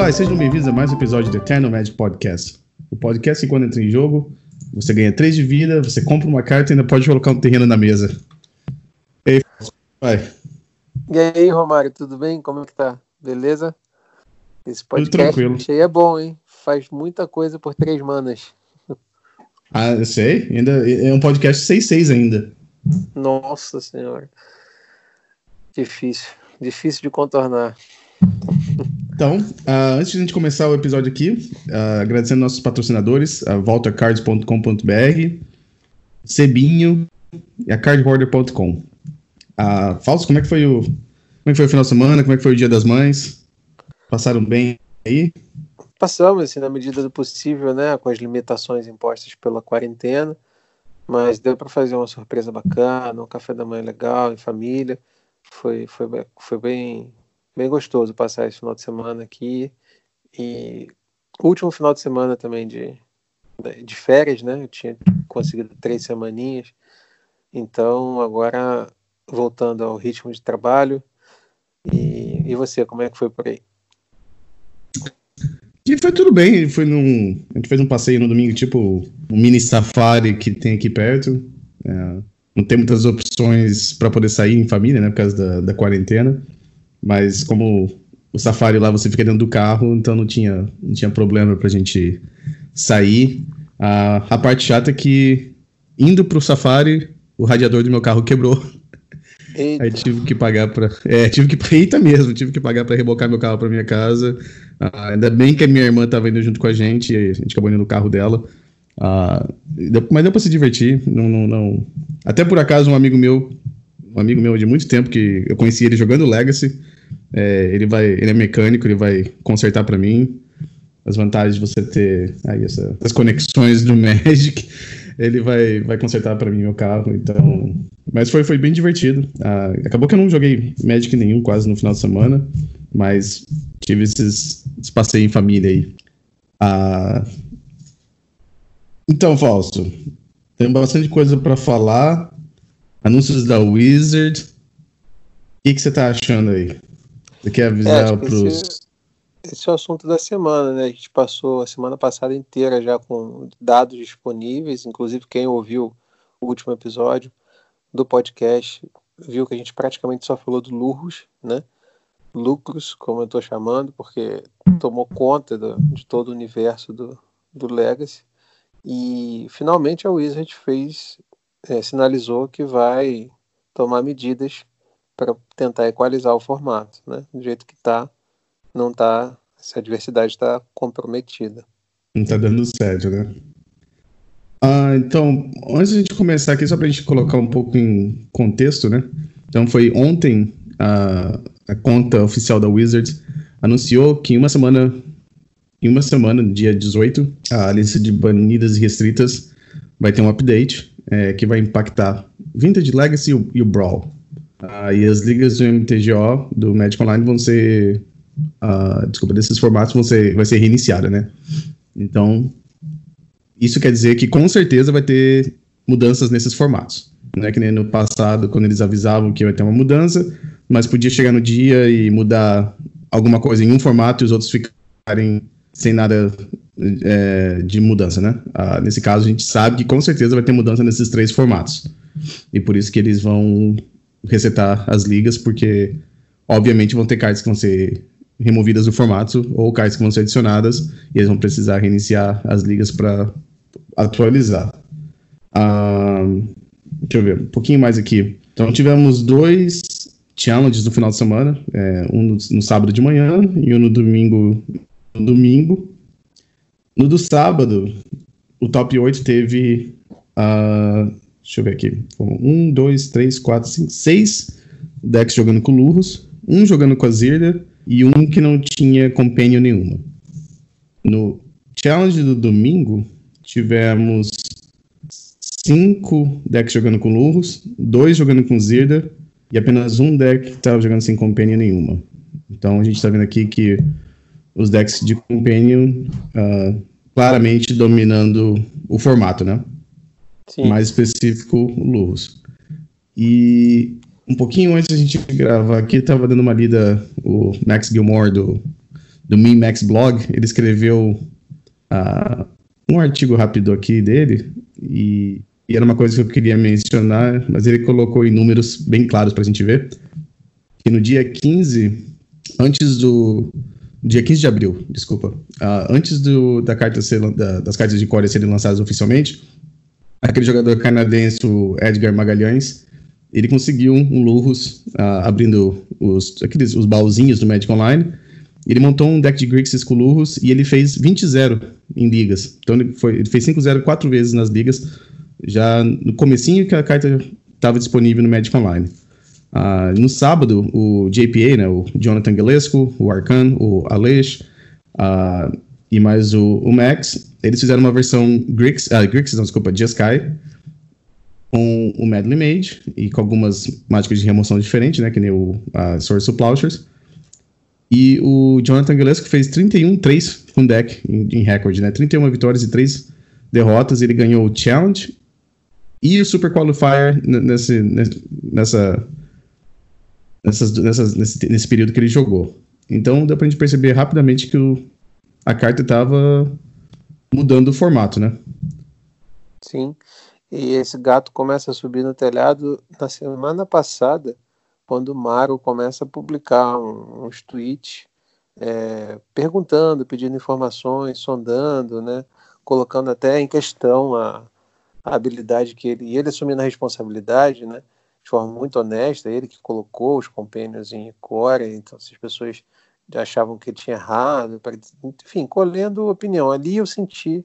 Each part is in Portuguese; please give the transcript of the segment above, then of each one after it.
Olá e sejam bem-vindos a mais um episódio do Eternal Magic Podcast. O podcast que quando entra em jogo, você ganha 3 de vida, você compra uma carta e ainda pode colocar um terreno na mesa. E aí, vai. E aí, Romário, tudo bem? Como é que tá? Beleza? Esse podcast aí é bom, hein? Faz muita coisa por três manas. Ah, eu sei. Ainda é um podcast 6-6 ainda. Nossa senhora. Difícil. Difícil de contornar. Então, ah, antes de a gente começar o episódio aqui, ah, agradecendo nossos patrocinadores, a voltacards.com.br, Cebinho e a cardhoarder.com. Ah, Fausto, como é que foi o como é que foi o final de semana? Como é que foi o Dia das Mães? Passaram bem aí? Passamos, assim, na medida do possível, né? Com as limitações impostas pela quarentena. Mas deu para fazer uma surpresa bacana, um café da manhã legal, em família. Foi, foi, foi bem, bem gostoso passar esse final de semana aqui. E último final de semana também de, de férias, né? Eu tinha conseguido três semaninhas. Então, agora voltando ao ritmo de trabalho. E, e você, como é que foi por aí? E foi tudo bem, foi num, a gente fez um passeio no domingo, tipo um mini safari que tem aqui perto. É, não tem muitas opções para poder sair em família, né, por causa da, da quarentena. Mas como o safari lá você fica dentro do carro, então não tinha, não tinha problema pra gente sair. A, a parte chata é que indo pro safari, o radiador do meu carro quebrou. Eita, Aí tive que pagar pra. É, tive que. Eita mesmo, tive que pagar pra rebocar meu carro pra minha casa. Ah, ainda bem que a minha irmã tava indo junto com a gente, e a gente acabou indo no carro dela. Ah, mas deu pra se divertir. Não, não, não- Até por acaso, um amigo meu, um amigo meu de muito tempo, que eu conheci ele jogando Legacy. É, ele vai. Ele é mecânico, ele vai consertar pra mim. As vantagens de você ter aí essa, as conexões do Magic. Ele vai, vai consertar pra mim meu carro, então. Mas foi, foi bem divertido. Ah, acabou que eu não joguei Magic nenhum quase no final de semana, mas tive esses, esses passeios em família aí. Ah, então, Fausto, tem bastante coisa pra falar. Anúncios da Wizard. O que você tá achando aí? Você quer É, avisar que pros. esse, esse é o assunto da semana, né? A gente passou a semana passada inteira já com dados disponíveis, inclusive quem ouviu o último episódio do podcast viu que a gente praticamente só falou do Lurros, né? Lucros, como eu estou chamando, porque tomou conta do- de todo o universo do, do Legacy. E finalmente a Wizard fez, é, sinalizou que vai tomar medidas para tentar equalizar o formato, né? Do jeito que está, não tá, essa diversidade está comprometida. Não tá dando certo, né? Ah, então, antes de a gente começar aqui, só pra gente colocar um pouco em contexto, né? Então, foi ontem a, a conta oficial da Wizards anunciou que em uma semana, em uma semana, dia 18, a lista de banidas e restritas vai ter um update é, que vai impactar Vintage Legacy e o, e o Brawl. Ah, e as ligas do MTGO, do Magic Online, vão ser. ah, desculpa, desses formatos vão ser, vai ser reiniciada, né? Então, isso quer dizer que com certeza vai ter mudanças nesses formatos. Não é que nem no passado, quando eles avisavam que ia ter uma mudança, mas podia chegar no dia e mudar alguma coisa em um formato e os outros ficarem sem nada é, de mudança, né? Ah, nesse caso, a gente sabe que com certeza vai ter mudança nesses três formatos. E por isso que eles vão resetar as ligas, porque obviamente vão ter cartas que vão ser removidas do formato ou cartas que vão ser adicionadas e eles vão precisar reiniciar as ligas para atualizar. Ah, deixa eu ver, um pouquinho mais aqui. Então tivemos dois challenges no final de semana, é, um no, no sábado de manhã e um no domingo. No domingo. No do sábado, o top 8 teve. ah, deixa eu ver aqui. Um, dois, três, quatro, cinco, seis decks jogando com Lurros, um jogando com Zirda e um que não tinha companion nenhuma. No challenge do domingo, tivemos cinco decks jogando com Lurros, dois jogando com Zirda e apenas um deck que estava jogando sem companion nenhuma. Então a gente está vendo aqui que os decks de companion ah, claramente dominando o formato, né? Sim. mais específico, Lurros. E um pouquinho antes da gente gravar aqui, tava dando uma lida, o Max Gilmore do, do Max Blog, ele escreveu uh, um artigo rápido aqui dele, e, e, era uma coisa que eu queria mencionar, mas ele colocou em números bem claros para a gente ver, que no dia 15, antes do... Dia 15 de abril, desculpa. Uh, antes do, da carta ser, da, das cartas de core serem lançadas oficialmente, aquele jogador canadense, o Edgar Magalhães, ele conseguiu um Lurrus uh, abrindo os, aqueles, os baúzinhos do Magic Online. Ele montou um deck de Grixis com Lurrus e ele fez 20-0 em ligas. Então ele, foi, ele fez 5-0 quatro vezes nas ligas, já no comecinho que a carta estava disponível no Magic Online. Uh, no sábado, o JPA, né, o Jonathan Galesco, o Arcan, o Aleix uh, e mais o, o, Max, eles fizeram uma versão Grix, uh, Grixis, não, desculpa, Jeskai, com o Medley Mage e com algumas mágicas de remoção diferentes, né? Que nem o a Source of Plowshares. E o Jonathan Gillespie fez 31-3 com deck em, em recorde, né? 31 vitórias e 3 derrotas. Ele ganhou o Challenge e o Super Qualifier nesse, nessa, nessas, nessas, nesse, nesse período que ele jogou. Então dá pra gente perceber rapidamente que o, a carta estava mudando o formato, né? Sim. E esse gato começa a subir no telhado na semana passada, quando o Maro começa a publicar uns tweets é, perguntando, pedindo informações, sondando, né, colocando até em questão a, a habilidade que ele. E ele assumindo a responsabilidade, né, de forma muito honesta, ele que colocou os companions em core, então se as pessoas achavam que ele tinha errado, enfim, colhendo opinião. Ali eu senti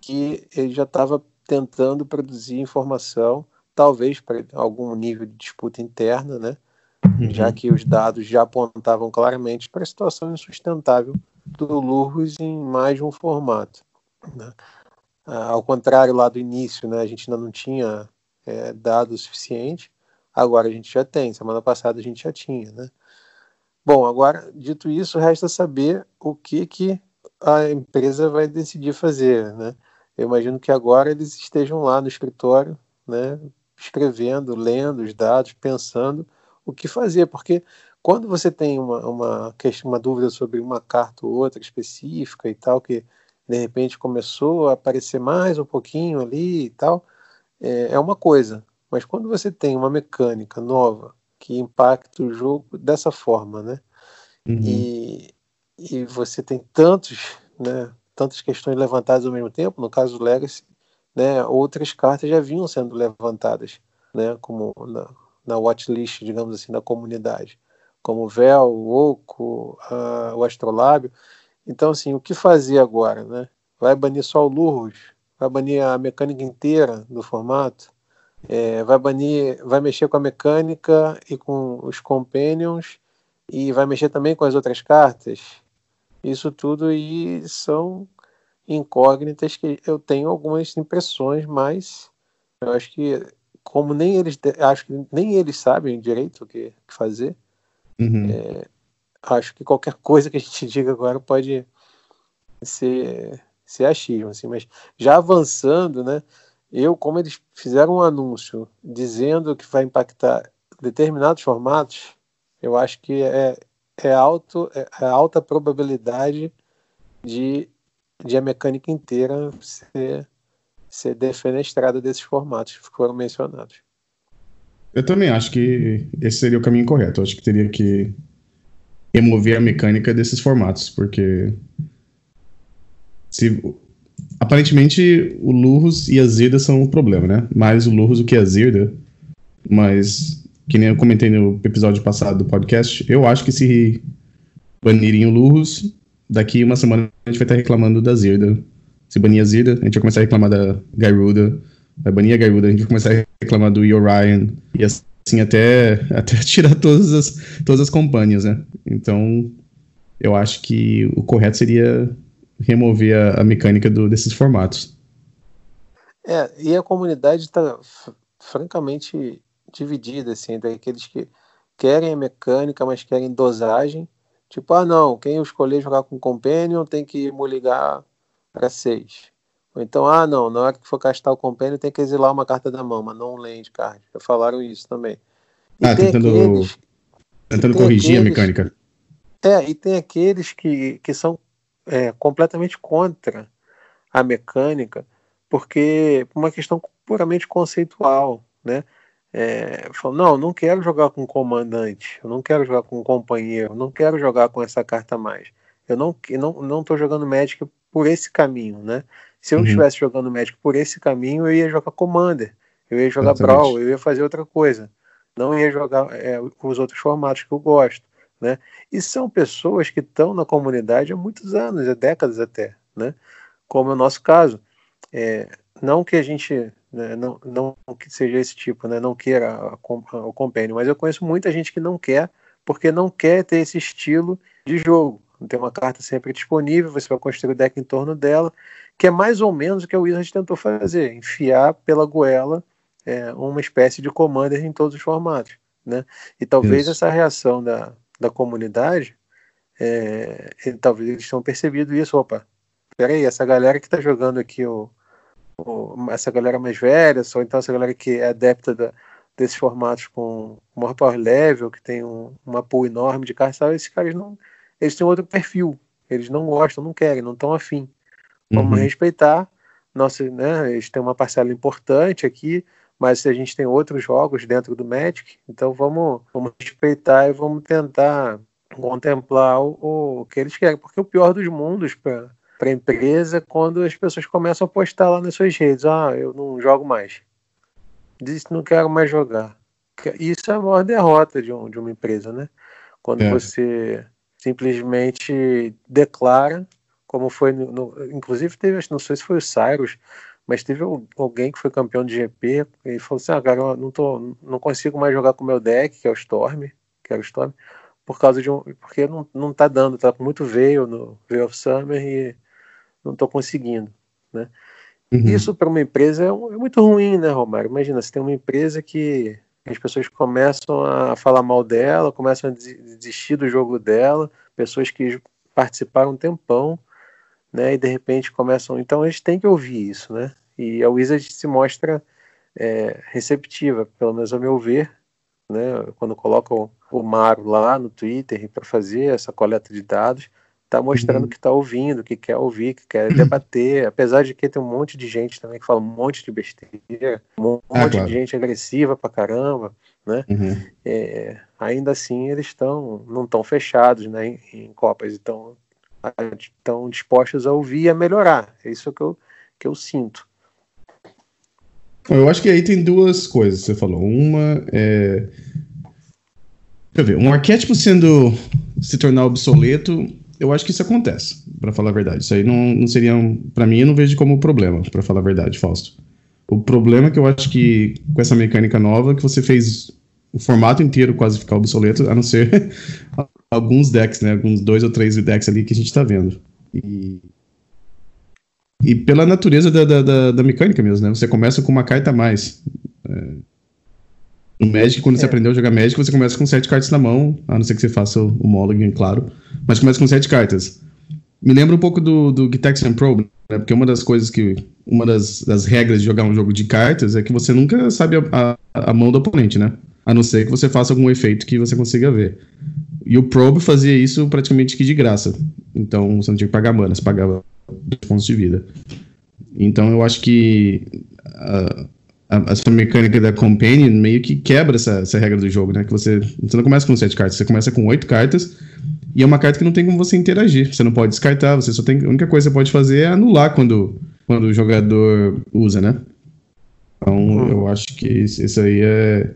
que ele já estava tentando produzir informação, talvez para algum nível de disputa interna, né? Uhum. já que os dados já apontavam claramente para a situação insustentável do Lurros em mais de um formato. Né? Ah, ao contrário lá do início, né, a gente ainda não tinha é, dados suficiente, agora a gente já tem, semana passada a gente já tinha. Né? Bom, agora, dito isso, resta saber o que, que a empresa vai decidir fazer. Né? Eu imagino que agora eles estejam lá no escritório, né, escrevendo, lendo os dados, pensando o que fazer, porque quando você tem uma, uma, uma dúvida sobre uma carta ou outra específica e tal, que de repente começou a aparecer mais um pouquinho ali e tal, é, é uma coisa. Mas quando você tem uma mecânica nova que impacta o jogo dessa forma, né? Uhum. E, e você tem tantos, né, tantas questões levantadas ao mesmo tempo, no caso do Legacy, né, outras cartas já vinham sendo levantadas, né, como na, na watchlist, digamos assim, da comunidade, como o Véu, o Oco, a, o Astrolábio. Então, assim, o que fazer agora, né? Vai banir só o Lurros? Vai banir a mecânica inteira do formato? É, vai banir, vai mexer com a mecânica e com os companions e vai mexer também com as outras cartas? Isso tudo aí são incógnitas que eu tenho algumas impressões, mas eu acho que como nem eles acho que nem eles sabem direito o que, fazer, uhum. é, acho que qualquer coisa que a gente diga agora pode ser, ser achismo, assim, mas já avançando, né? Eu, como eles fizeram um anúncio dizendo que vai impactar determinados formatos, eu acho que é, é, alto, é, é alta probabilidade de, de a mecânica inteira ser, ser defenestrada desses formatos que foram mencionados. Eu também acho que esse seria o caminho correto. Eu acho que teria que remover a mecânica desses formatos, porque se aparentemente o Lurros e a Zirda são o problema, né? Mais o Lurros do que a Zirda, mas que nem eu comentei no episódio passado do podcast, eu acho que se banirem o Lurros, daqui uma semana a gente vai estar reclamando da Zirda. Se banir a Zirda, a gente vai começar a reclamar da Garuda. Vai banir a Garuda, a gente vai começar a reclamar do Orion. E assim até, até tirar todas as, todas as companhias, né? Então, eu acho que o correto seria remover a, a mecânica do, desses formatos. É, e a comunidade está francamente dividida, assim, entre aqueles que querem a mecânica, mas querem dosagem. Tipo, ah, não, quem eu escolher jogar com Companion tem que ligar para 6. Ou então, ah, não, na hora que for castar o Companion tem que exilar uma carta da mão, mas não um land card. Já falaram isso também. E ah, tentando, aqueles, tentando corrigir aqueles, a mecânica. É, e tem aqueles que, que são é, completamente contra a mecânica, porque por uma questão puramente conceitual, né? É, falou, não, não quero jogar com comandante, eu não quero jogar com companheiro, não quero jogar com essa carta mais. Eu não não não estou jogando Magic por esse caminho, né? Se eu uhum. estivesse jogando Magic por esse caminho, eu ia jogar Commander, eu ia jogar Exatamente. Brawl, eu ia fazer outra coisa. Não ia jogar é, os outros formatos que eu gosto, né? E são pessoas que estão na comunidade há muitos anos, há décadas até, né? Como é o nosso caso. É, não que a gente né, não, não que seja esse tipo, né, não queira a, a, o compêndio, mas eu conheço muita gente que não quer, porque não quer ter esse estilo de jogo. Tem uma carta sempre disponível, você vai construir o deck em torno dela, que é mais ou menos o que o Wizard tentou fazer, enfiar pela goela é, uma espécie de commander em todos os formatos. Né? E talvez Isso. essa reação da, da comunidade, é, talvez eles tenham percebido isso, opa, peraí, essa galera que está jogando aqui o, essa galera mais velha, ou então essa galera que é adepta da, desses formatos com maior power level, que tem um, uma pool enorme de cartas, esses caras não. Eles têm outro perfil. Eles não gostam, não querem, não estão afim. Vamos uhum. respeitar. Nossa, né, eles têm uma parcela importante aqui, mas a gente tem outros jogos dentro do Magic, então vamos, vamos respeitar e vamos tentar contemplar o, o que eles querem, porque o pior dos mundos para a empresa quando as pessoas começam a postar lá nas suas redes: ah, eu não jogo mais. Diz que não quero mais jogar. Isso é a maior derrota de, um, de uma empresa, né? Quando é. você simplesmente declara, como foi no, no, inclusive teve, não sei se foi o Cyrus, mas teve alguém que foi campeão de GP e falou assim: ah, cara, eu não, tô, não consigo mais jogar com o meu deck, que é o Storm, que é o Storm, por causa de um. Porque não, não tá dando, tá com muito veio no Veil of Summer e não estou conseguindo, né? Uhum. Isso para uma empresa é, é, muito ruim, né, Romário? Imagina, você tem uma empresa que as pessoas começam a falar mal dela, começam a desistir do jogo dela, pessoas que participaram um tempão, né, e de repente começam. Então a gente tem que ouvir isso, né? E a Wizard se mostra é, receptiva, pelo menos ao meu ver, né? Quando coloca o, Maro lá no Twitter para fazer essa coleta de dados, está mostrando uhum. que está ouvindo, que quer ouvir, que quer debater, apesar de que tem um monte de gente também que fala um monte de besteira, um ah, monte claro. de gente agressiva pra caramba, né? Uhum. É, ainda assim eles estão não estão fechados, né, em, em copas, então estão dispostos a ouvir e a melhorar. É isso que eu que eu sinto. Eu acho que aí tem duas coisas que você falou. Uma é Deixa eu ver, um arquétipo sendo se tornar obsoleto eu acho que isso acontece, para falar a verdade. Isso aí não, não seria. Um, para mim, eu não vejo como problema, para falar a verdade, Fausto. O problema é que eu acho que com essa mecânica nova, que você fez o formato inteiro quase ficar obsoleto, a não ser alguns decks, né? Alguns dois ou três decks ali que a gente tá vendo. E, e pela natureza da, da, da, da mecânica mesmo, né? Você começa com uma carta a mais. É, no Magic, quando é. você aprendeu a jogar Magic, você começa com sete cartas na mão, a não ser que você faça o, o Mulligan, claro. Mas começa com sete cartas. Me lembra um pouco do, do Gitaxian Pro, né? Porque uma das coisas que. Uma das, das regras de jogar um jogo de cartas é que você nunca sabe a, a, a mão do oponente, né? A não ser que você faça algum efeito que você consiga ver. E o Probe fazia isso praticamente que de graça. Então você não tinha que pagar mana, você pagava pontos de vida. Então eu acho que. Uh, a, essa mecânica da Companion meio que quebra essa, essa regra do jogo, né? Que você, você não começa com sete cartas, você começa com oito cartas e é uma carta que não tem como você interagir. Você não pode descartar, você só tem. A única coisa que você pode fazer é anular quando, quando o jogador usa, né? Então uhum. eu acho que isso aí é.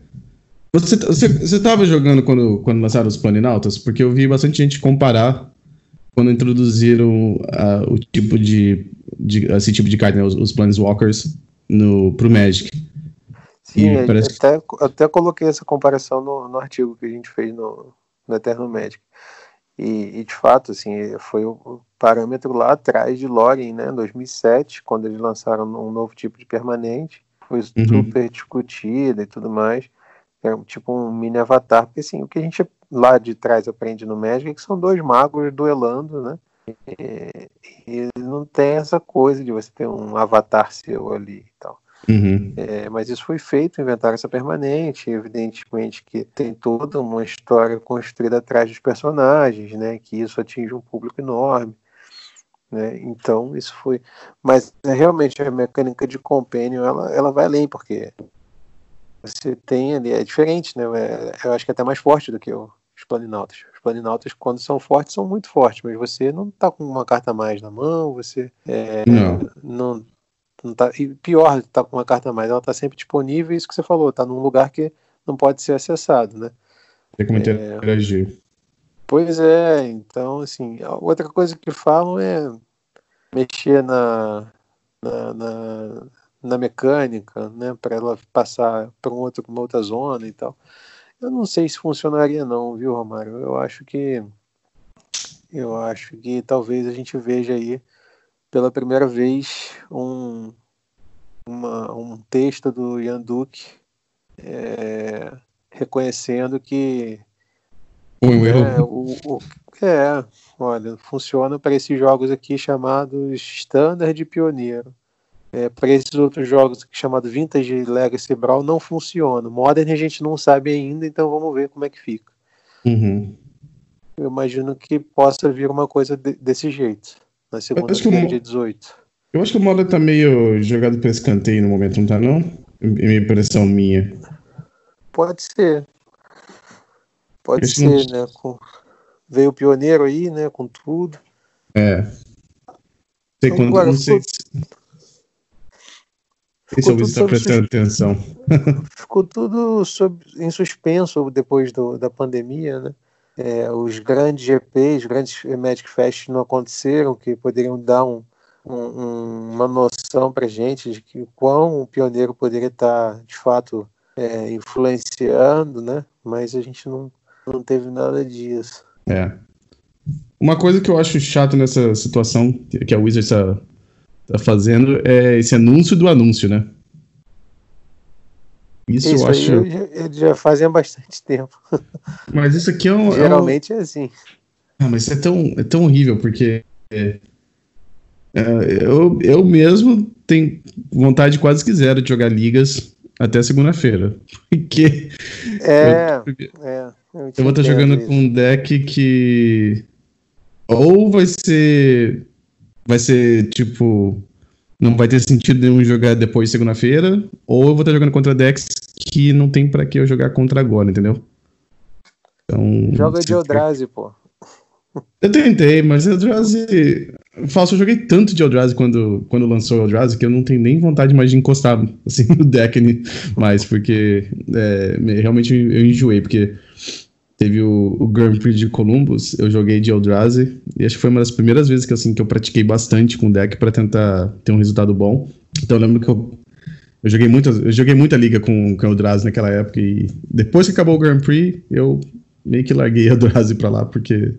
Você, você, você tava jogando quando, quando lançaram os Planinautas? Porque eu vi bastante gente comparar quando introduziram uh, o tipo de, de, esse tipo de carta, né? os, os Planeswalkers no, pro Magic. Sim, parece... até, até coloquei essa comparação no, no artigo que a gente fez no, no Eterno Magic. E, e, de fato, assim, foi o parâmetro lá atrás de Login, né, em 2007, quando eles lançaram um novo tipo de permanente, foi uhum. super discutida e tudo mais. Era tipo um mini avatar, porque assim, o que a gente lá de trás aprende no Magic é que são dois magos duelando, né? E, e não tem essa coisa de você ter um avatar seu ali e tal. Uhum. É, mas isso foi feito, inventaram essa permanente, evidentemente que tem toda uma história construída atrás dos personagens, né? Que isso atinge um público enorme. Né? Então isso foi, mas é, realmente a mecânica de companion ela, ela vai além porque você tem ali é diferente, né? É, eu acho que é até mais forte do que o, os planinautas. Os planinautas quando são fortes são muito fortes, mas você não está com uma carta a mais na mão, você é, não. não não tá, e pior, tá com uma carta a mais, ela está sempre disponível, isso que você falou, está num lugar que não pode ser acessado, né? Tem como interagir. É, pois é, então, assim, outra coisa que falam é mexer na, na, na, na mecânica, né, para ela passar para um outro, uma outra zona e tal. Eu não sei se funcionaria não, viu, Romário? Eu acho que eu acho que talvez a gente veja aí pela primeira vez um, uma, um texto do Ian Duke é, reconhecendo que um é, o, o, é, olha, funciona para esses jogos aqui chamados Standard e Pioneiro. É, para esses outros jogos aqui chamados Vintage Legacy Brawl não funciona. Modern a gente não sabe ainda, então vamos ver como é que fica. Uhum. Eu imagino que possa vir uma coisa de, desse jeito na segunda-feira, dia 18. Eu acho que o modo tá meio jogado para escanteio no momento, não tá não? É minha impressão minha. Pode ser. Pode Esse ser, não... né? Com... Veio o pioneiro aí, né? Com tudo. É. Sei quando, Agora, não sei ficou... Ficou tudo sob... em suspenso depois do, da pandemia, né? é, os grandes GPs, os grandes Magic Fest não aconteceram, que poderiam dar um, um, uma noção para gente de que quão o pioneiro poderia estar, de fato, é, influenciando, né? Mas a gente não, não teve nada disso. É. Uma coisa que eu acho chato nessa situação que a Wizards está tá fazendo é esse anúncio do anúncio, né? Isso, isso eu acho. Eles já fazem há bastante tempo. Mas isso aqui é um. Geralmente é, um... é assim. Ah, mas isso é tão, é tão horrível, porque. É, é, eu, eu mesmo tenho vontade quase que zero de jogar ligas até segunda-feira. Porque. É. Eu, é, eu, eu vou estar jogando isso. com um deck que. Ou vai ser. Vai ser tipo não vai ter sentido nenhum jogar depois de segunda-feira, ou eu vou estar jogando contra decks que não tem para que eu jogar contra agora, entendeu? Então, Joga de Eldrazi, pô. Eu tentei, mas Eldrazi. Falso, eu joguei tanto de Eldrazi quando, quando lançou o Eldrazi que eu não tenho nem vontade mais de encostar assim, no deck mais, porque é, realmente eu enjoei, porque Teve o, o Grand Prix de Columbus, eu joguei de Eldrazi, e acho que foi uma das primeiras vezes que, assim, que eu pratiquei bastante com o deck para tentar ter um resultado bom. Então eu lembro que eu, eu joguei muita, eu joguei muita liga com, com Eldrazi naquela época, e depois que acabou o Grand Prix, eu meio que larguei Eldrazi para lá, porque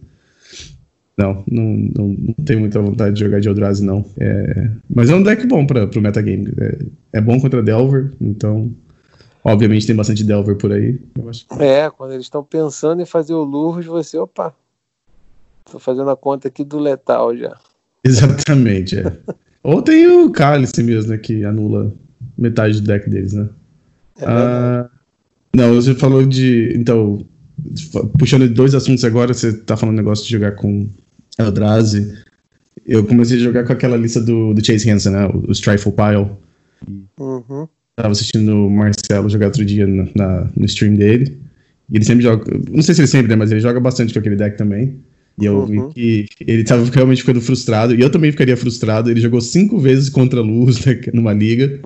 não, não, não, não, tenho muita vontade de jogar de Eldrazi, não. É, mas é um deck bom para o metagame. É, é bom contra Delver, então Obviamente tem bastante Delver por aí. É, quando eles estão pensando em fazer o Lurus, você, opa, tô fazendo a conta aqui do letal já. Exatamente, é. Ou tem o Cálice mesmo, né, que anula metade do deck deles, né? É ah, não, você falou de. Então, puxando dois assuntos agora, você tá falando negócio de jogar com Eldrazi. Eu comecei a jogar com aquela lista do, do Chase Hansen, né? O, o Strifle Pile. Uhum. Tava assistindo o Marcelo jogar outro dia na, na, no stream dele. E ele sempre joga. Não sei se ele sempre, né? Mas ele joga bastante com aquele deck também. E eu uhum. vi que ele tava realmente ficando frustrado. E eu também ficaria frustrado. Ele jogou cinco vezes contra a Luz né, numa liga.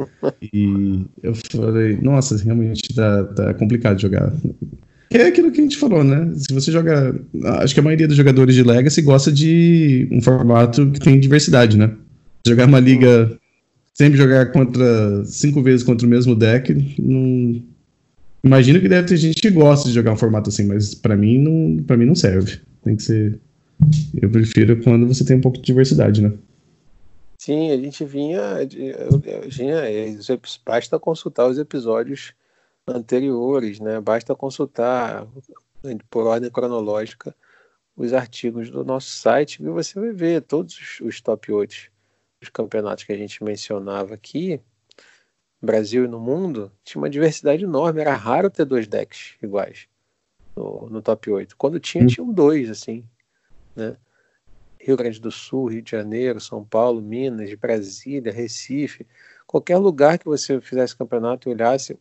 e eu falei, nossa, realmente tá, tá complicado jogar. É aquilo que a gente falou, né? Se você joga. Acho que a maioria dos jogadores de Legacy gosta de um formato que tem diversidade, né? Jogar uma liga sempre jogar contra cinco vezes contra o mesmo deck, não... imagino que deve ter gente que gosta de jogar um formato assim, mas para mim não, para mim não serve. Tem que ser. Eu prefiro quando você tem um pouco de diversidade, né? Sim, a gente vinha, vinha basta consultar os episódios anteriores, né? Basta consultar por ordem cronológica os artigos do nosso site e você vai ver todos os top 8 os campeonatos que a gente mencionava aqui, Brasil e no mundo, tinha uma diversidade enorme. Era raro ter dois decks iguais no, no top 8. Quando tinha, hum. tinham dois, assim. Né? Rio Grande do Sul, Rio de Janeiro, São Paulo, Minas, Brasília, Recife. Qualquer lugar que você fizesse campeonato e olhasse,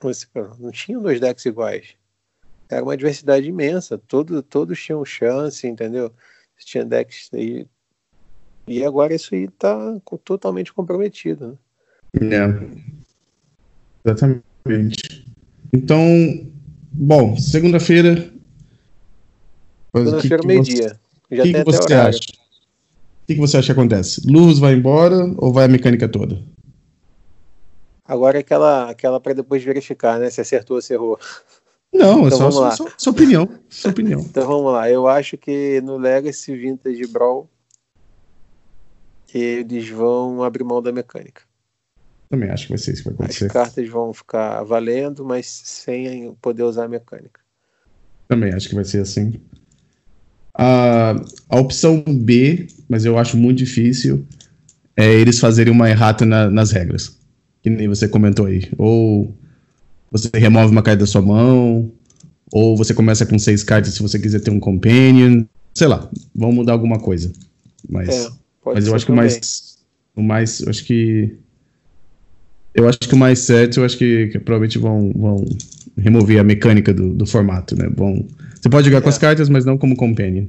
você, não tinham dois decks iguais. Era uma diversidade imensa. Todo, todos tinham chance, entendeu? Tinha decks aí. E agora isso aí está totalmente comprometido. Né? É. Exatamente. Então, bom, segunda-feira. Segunda-feira, meio-dia. Já que tem que você acha? O que, que você acha que acontece? Luz vai embora ou vai a mecânica toda? Agora é aquela, aquela para depois verificar, né? Se acertou ou se errou. Não, é então, é só, só, sua opinião. Sua opinião. então vamos lá. Eu acho que no Legacy Vintage Brawl eles vão abrir mão da mecânica. Também acho que vai ser isso que vai acontecer. As cartas vão ficar valendo, mas sem poder usar a mecânica. Também acho que vai ser assim. A, a opção B, mas eu acho muito difícil, é eles fazerem uma errata na, nas regras. Que nem você comentou aí. Ou você remove uma carta da sua mão, ou você começa com seis cartas se você quiser ter um companion. Sei lá, vão mudar alguma coisa. Mas, é, mas eu acho que o mais. O mais. Eu acho que. Eu acho que o mais certo, eu acho que, que provavelmente vão, vão remover a mecânica do, do formato, né? Vão, você pode jogar é. com as cartas, mas não como companion.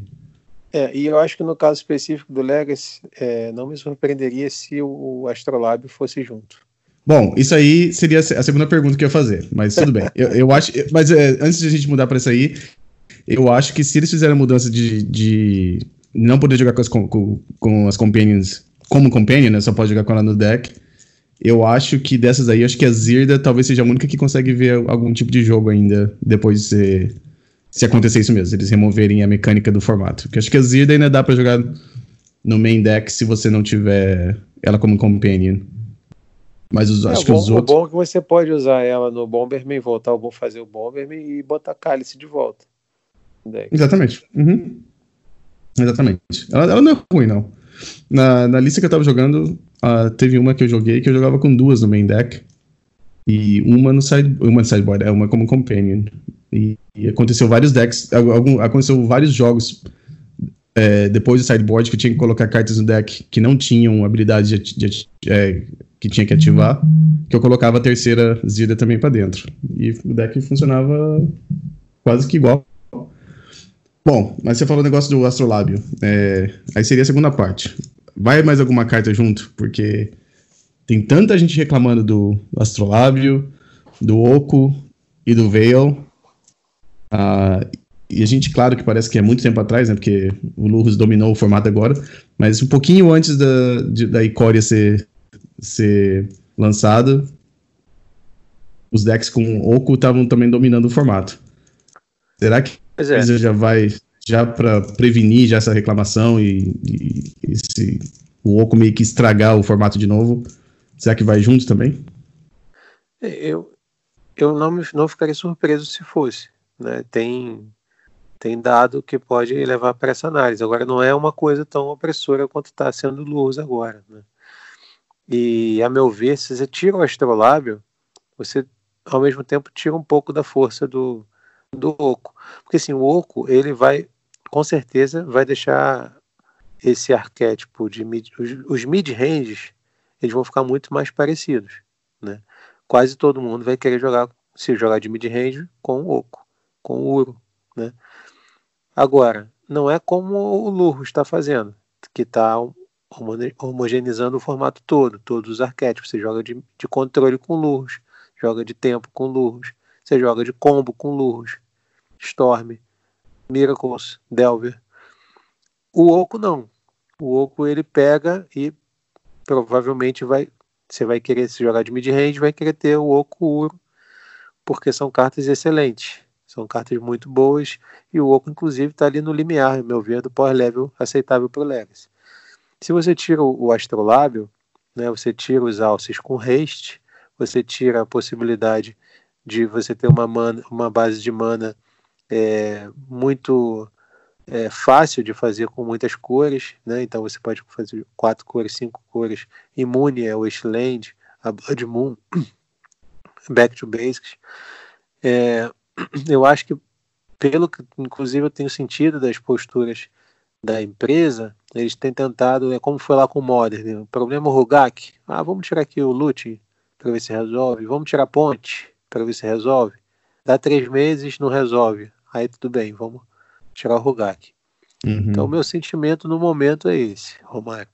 É, e eu acho que no caso específico do Legacy, é, não me surpreenderia se o Astrolábio fosse junto. Bom, isso aí seria a segunda pergunta que eu ia fazer, mas tudo bem. Eu, eu acho, mas é, antes de a gente mudar para isso aí, eu acho que se eles fizerem a mudança de, de não poder jogar com as, com, com as companions como companion, né? Só pode jogar com ela no deck. Eu acho que dessas aí, acho que a Zirda talvez seja a única que consegue ver algum tipo de jogo ainda depois de ser, se acontecer isso mesmo, eles removerem a mecânica do formato. Porque acho que a Zirda ainda dá para jogar no main deck se você não tiver ela como companion. Mas os, é, acho que bom, os outros. O bom é que você pode usar ela no Bomberman, voltar o fazer o Bomberman e botar Cálice de volta. Exatamente. Uhum. Exatamente. Ela, ela, não é ruim, não. Na, na lista que eu tava jogando, uh, teve uma que eu joguei que eu jogava com duas no main deck. E uma no side, uma no sideboard, é uma como companion. E, e aconteceu vários decks, algum, aconteceu vários jogos é, depois do sideboard que eu tinha que colocar cartas no deck que não tinham habilidade de, de, é, que tinha que ativar, que eu colocava a terceira Zida também para dentro. E o deck funcionava quase que igual. Bom, mas você falou o negócio do Astrolábio. É, aí seria a segunda parte. Vai mais alguma carta junto? Porque tem tanta gente reclamando do Astrolábio, do Oco e do Veil. Uh, e a gente, claro que parece que é muito tempo atrás, né? Porque o Lurus dominou o formato agora. Mas um pouquinho antes da, da Icória ser ser lançada, os decks com Oco estavam também dominando o formato. Será que é. já vai já para prevenir já essa reclamação e, e esse, o Oco meio que estragar o formato de novo? Será que vai junto também? É, eu, eu não, me, não ficaria surpreso se fosse. Né? Tem, tem dado que pode levar para essa análise. Agora, não é uma coisa tão opressora quanto está sendo luz agora. Né? E, a meu ver, se você tira o astrolábio, você, ao mesmo tempo, tira um pouco da força do, do oco. Porque, assim, o oco, ele vai, com certeza, vai deixar esse arquétipo de mid, os, os mid-ranges, eles vão ficar muito mais parecidos, né? Quase todo mundo vai querer jogar, se jogar de mid-range com o oco, com o uro, né? Agora, não é como o Lurro está fazendo, que está homogeneizando o formato todo, todos os arquétipos. Você joga de, de controle com lurros, joga de tempo com lurros, você joga de combo com lurros, Storm, Miracles, Delver. O Oco não. O Oco ele pega e provavelmente vai você vai querer se jogar de mid-range, vai querer ter o Oco Uro, porque são cartas excelentes. São cartas muito boas e o Oco, inclusive, está ali no limiar, meu ver, do power level aceitável para o Legacy. Se você tira o astrolábio, né, você tira os alces com haste, você tira a possibilidade de você ter uma, mana, uma base de mana é, muito é, fácil de fazer com muitas cores, né? então você pode fazer quatro cores, cinco cores, imune é Wasteland, a Blood Moon, Back to Basics. É, eu acho que, pelo que, inclusive, eu tenho sentido das posturas da empresa, eles têm tentado, é como foi lá com o Modern, né? problema é Rugak, ah, vamos tirar aqui o loot para ver se resolve, vamos tirar a ponte para ver se resolve, dá três meses, não resolve, aí tudo bem, vamos tirar o Rugak. Uhum. Então, o meu sentimento no momento é esse, Romário.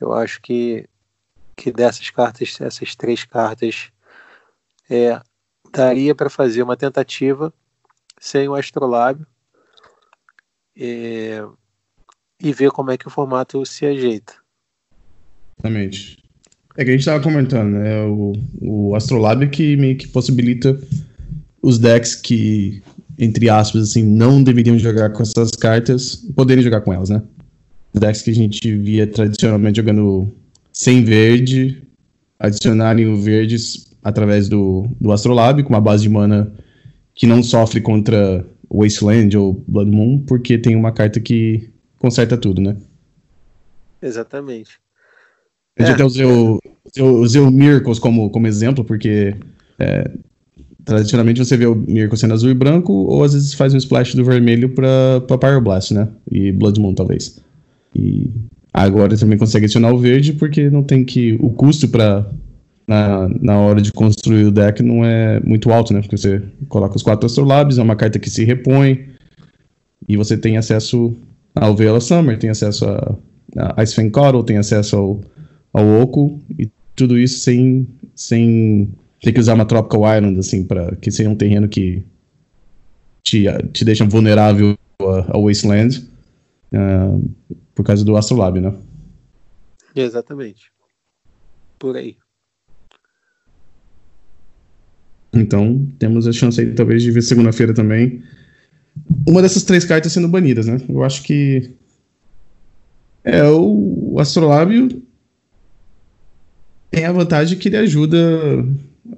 Eu acho que, que dessas cartas, essas três cartas, é, daria para fazer uma tentativa sem o astrolábio é, e ver como é que o formato se ajeita. Exatamente. É que a gente estava comentando, né? O, o Astrolab que meio que possibilita os decks que, entre aspas, assim, não deveriam jogar com essas cartas, poderem jogar com elas, né? Decks que a gente via tradicionalmente jogando sem verde, adicionarem o verdes através do, do Astrolab, com uma base de mana que não sofre contra Wasteland ou Blood Moon, porque tem uma carta que conserta tudo, né? Exatamente. Eu é. até usei o, usei o Miracles como, como exemplo, porque é, tradicionalmente você vê o Miracle sendo azul e branco, ou às vezes faz um splash do vermelho pra, pra Pyroblast, né? E Blood Moon, talvez. E agora também consegue adicionar o verde, porque não tem que. O custo pra, na, na hora de construir o deck não é muito alto, né? Porque você coloca os quatro Astrolabs, é uma carta que se repõe, e você tem acesso ao Veila Summer, tem acesso a, a Ice Fang Coddle, tem acesso ao, ao Oco, e tudo isso sem, sem ter que usar uma Tropical Island, assim, para que seja um terreno que te, te deixa vulnerável ao Wasteland uh, por causa do Astrolabe, né? Exatamente. Por aí. Então, temos a chance aí, talvez, de ver segunda-feira também. Uma dessas três cartas sendo banidas, né? Eu acho que. É, o Astrolábio tem a vantagem que ele ajuda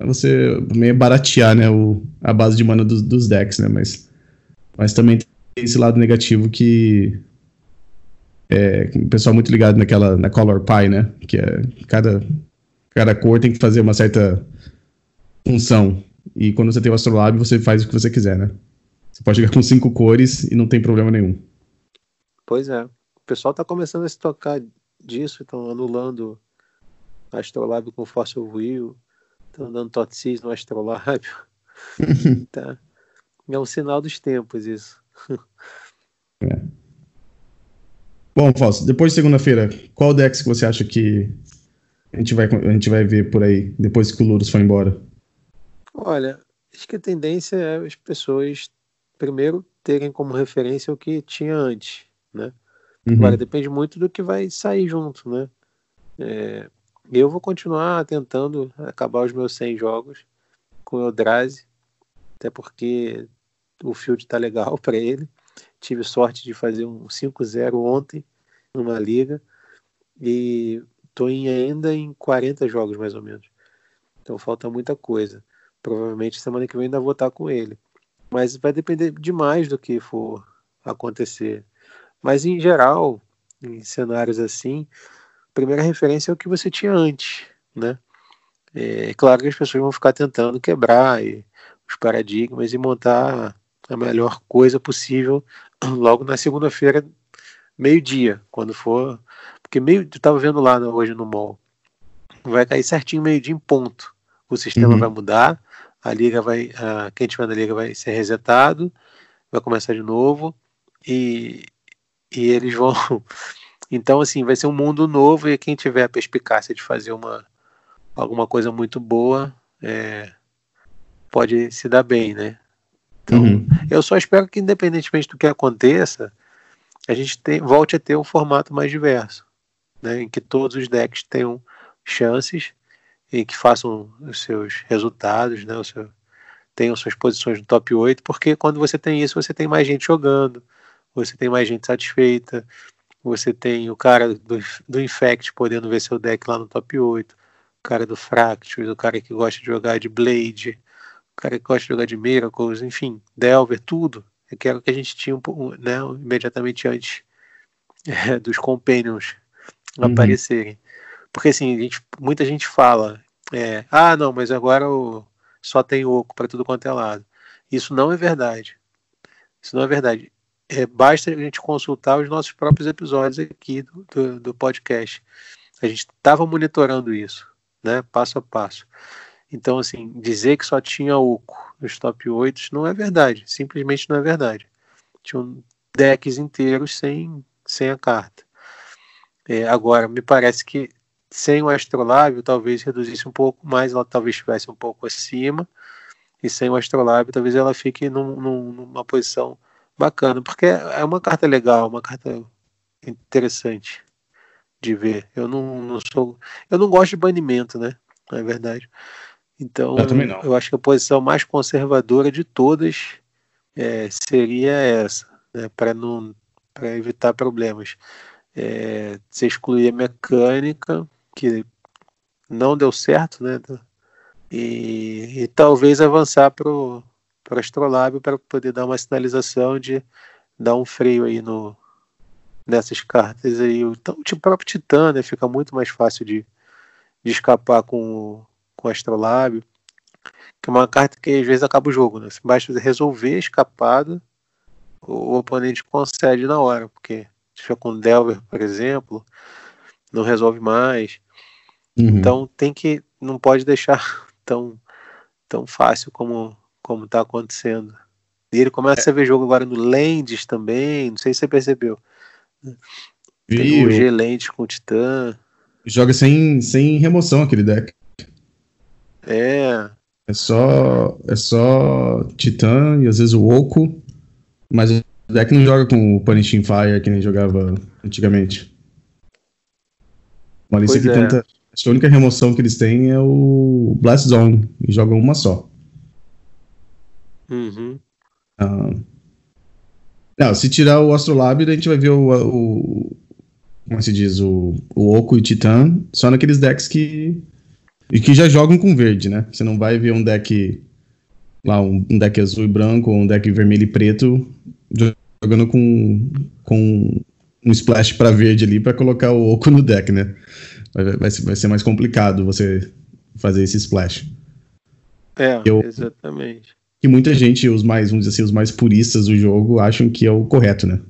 você meio baratear, né? O, a base de mana dos, decks, né? Mas, mas também tem esse lado negativo que. É, o pessoal muito ligado naquela na Color Pie, né? Que é cada, cada cor tem que fazer uma certa função. E quando você tem o Astrolabe, você faz o que você quiser, né? Você pode jogar com cinco cores e não tem problema nenhum. Pois é. O pessoal tá começando a se tocar disso, estão anulando Astrolábio com Fossil Will, estão dando no Astrolábio. tá. É um sinal dos tempos isso. é. Bom, Fausto, depois de segunda-feira, qual Dex que você acha que a gente vai, a gente vai ver por aí, depois que o Lurus foi embora? Olha, acho que a tendência é as pessoas primeiro terem como referência o que tinha antes, né? Uhum. Agora depende muito do que vai sair junto, né? É, eu vou continuar tentando acabar os meus 100 jogos com o Eldrazi, até porque o field tá legal para ele. Tive sorte de fazer um 5-0 ontem numa liga e tô em, ainda em 40 jogos mais ou menos. Então falta muita coisa. Provavelmente semana que vem ainda vou estar com ele. Mas vai depender demais do que for acontecer. Mas em geral, em cenários assim, primeira referência é o que você tinha antes, né? É claro que as pessoas vão ficar tentando quebrar e, os paradigmas e montar a melhor coisa possível logo na segunda-feira, meio-dia, quando for. Porque meio, eu estava vendo lá hoje no mall, vai cair certinho meio-dia em ponto. O sistema uhum. vai mudar, a liga vai, a, quem tiver na liga vai ser resetado, vai começar de novo e, e eles vão. Então, assim, vai ser um mundo novo e quem tiver a perspicácia de fazer uma alguma coisa muito boa é, pode se dar bem, né? Então, uhum. eu só espero que, independentemente do que aconteça, a gente tem, volte a ter um formato mais diverso, né? Em que todos os decks tenham chances e que façam os seus resultados, né, o seu, tenham suas posições no top 8, porque quando você tem isso, você tem mais gente jogando, você tem mais gente satisfeita, você tem o cara do, do Infect podendo ver seu deck lá no top 8, o cara do Fractures, o cara que gosta de jogar de Blade, o cara que gosta de jogar de Miracles, enfim, Delver, tudo. É que era o que a gente tinha um, né, imediatamente antes é, dos Companions uhum. aparecerem. Porque assim, gente, muita gente fala É, ah, não, mas agora o, só tem oco para tudo quanto é lado. Isso não é verdade. Isso não é verdade. É, basta a gente consultar os nossos próprios episódios aqui do, do, do podcast. A gente estava monitorando isso, né, passo a passo. Então, assim, dizer que só tinha oco nos top 8 não é verdade. Simplesmente não é verdade. Tinham decks inteiros sem, sem a carta. É, agora, me parece que sem o astrolábio talvez reduzisse um pouco mais, ela talvez estivesse um pouco acima. E sem o astrolábio talvez ela fique num, num, numa posição bacana. Porque é uma carta legal, uma carta interessante de ver. Eu não, não sou. Eu não gosto de banimento, né? Na é verdade. Então, eu, eu, acho que a posição mais conservadora de todas é, seria essa, né, para não para evitar problemas. É, você excluir a mecânica, que não deu certo, né? E, e talvez avançar para o astrolábio para poder dar uma sinalização de dar um freio aí no, nessas cartas aí. Então, o próprio Titã né, fica muito mais fácil de, de escapar com com o Astrolábio, que é uma carta que às vezes acaba o jogo, né? Basta resolver a escapada, o oponente concede na hora, porque se for com Delver, por exemplo, não resolve mais. Uhum. Então tem que. não pode deixar tão, tão fácil como como está acontecendo. E ele começa é. a ver jogo agora no Lands também, não sei se você percebeu. Tem o G Lands com o Titã. Joga sem, sem remoção aquele deck. É. É só, é só Titã e às vezes o Oco, mas o deck não joga com o Punishing Fire que nem jogava antigamente. Uma lista que é. tenta. Acho que a única remoção que eles têm é o Blast Zone, e jogam uma só. Uhum. Ah, não, se tirar o Astrolabe, a gente vai ver o, o como se diz, o, o Oco e o Titã só naqueles decks que e que já jogam com verde, né? Você não vai ver um deck lá, um, um deck azul e branco, ou um deck vermelho e preto jogando com, com um splash para verde ali para colocar o oco no deck, né? Vai, vai, ser, vai ser mais complicado você fazer esse splash. É, Eu, exatamente. Que muita gente, os mais, vamos dizer assim, os mais puristas do jogo, acham que é o correto, né?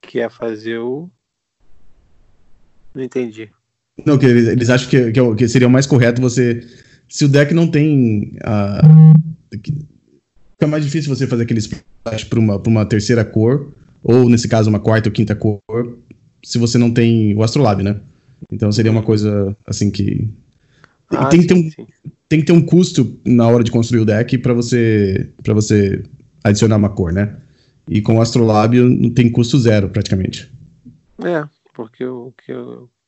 Que é fazer o. Não entendi. Não, que eles, eles acham que, que, é que, seria o mais correto você. Se o deck não tem. Uh, fica mais difícil você fazer aquele splash para uma, uma terceira cor, ou nesse caso, uma quarta ou quinta cor, se você não tem o Astrolabe, né? Então seria uma coisa assim que. Ah, tem, sim, que ter um, tem que ter um custo na hora de construir o deck para você, pra você adicionar uma cor, né? E com o Astrolábio não tem custo zero, praticamente. É, porque o que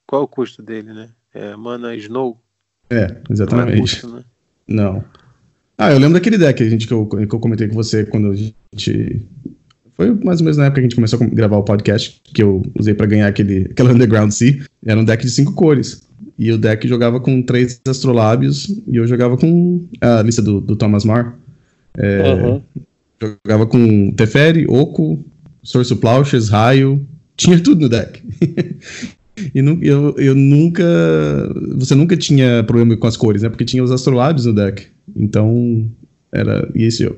qual é o custo dele, né? É mana Snow? É, exatamente. Não, é custo, né? não. Ah, eu lembro daquele deck gente, que, eu, que eu comentei com você quando a gente. Foi mais ou menos na época que a gente começou a gravar o podcast, que eu usei para ganhar aquele, aquela Underground Sea. Era um deck de cinco cores. E o deck jogava com três astrolábios e eu jogava com a lista do, do Thomas Mar. É, uhum. Jogava com Teferi, Oco, Sorso Plauches, Raio. Tinha tudo no deck. E não, eu, eu nunca. Você nunca tinha problema com as cores, né? Porque tinha os astrolábios no deck. Então, era. E isso.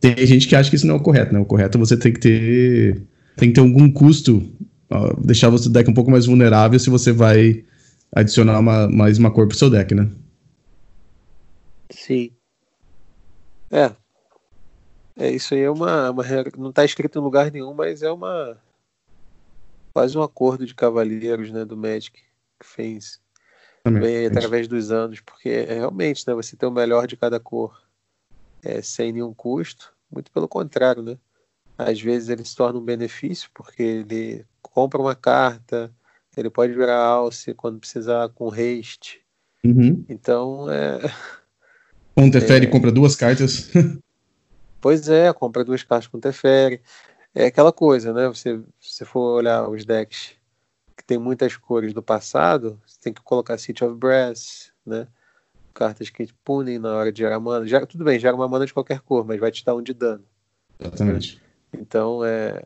Tem gente que acha que isso não é o correto, né? O correto é você tem que ter. Tem que ter algum custo. Ó, deixar o deck um pouco mais vulnerável se você vai adicionar uma, mais uma cor pro seu deck, né? Sim. É. É, isso aí é uma, uma. Não tá escrito em lugar nenhum, mas é uma quase um acordo de cavalheiros né, do Magic que fez bem através dos anos, porque é, realmente né, você tem o melhor de cada cor é, sem nenhum custo, muito pelo contrário, né? Às vezes ele se torna um benefício, porque ele compra uma carta, ele pode virar alce quando precisar com haste. Uhum. Então é. Com Teferi é... compra duas cartas. pois é, compra duas cartas com Teferi é aquela coisa, né? Você, se for olhar os decks que tem muitas cores do passado, você tem que colocar City of Brass, né? Cartas que punem na hora de gerar mana. Gera, tudo bem, gera uma mana de qualquer cor, mas vai te dar um de dano. Exatamente. Então, é,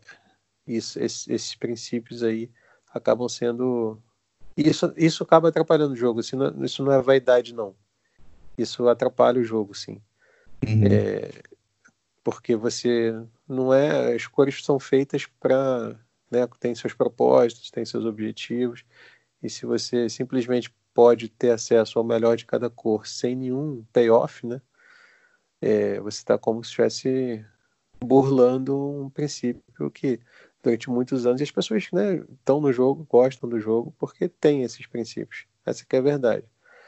isso, esses, esses princípios aí acabam sendo isso, isso acaba atrapalhando o jogo. Assim, não, isso não é vaidade, não. Isso atrapalha o jogo, sim. Uhum. É, porque você não é. As cores são feitas para. Né, tem seus propósitos, tem seus objetivos. E se você simplesmente pode ter acesso ao melhor de cada cor sem nenhum payoff, né? É, você está como se estivesse burlando um princípio que durante muitos anos e as pessoas né, estão no jogo, gostam do jogo porque tem esses princípios. Essa que é a verdade.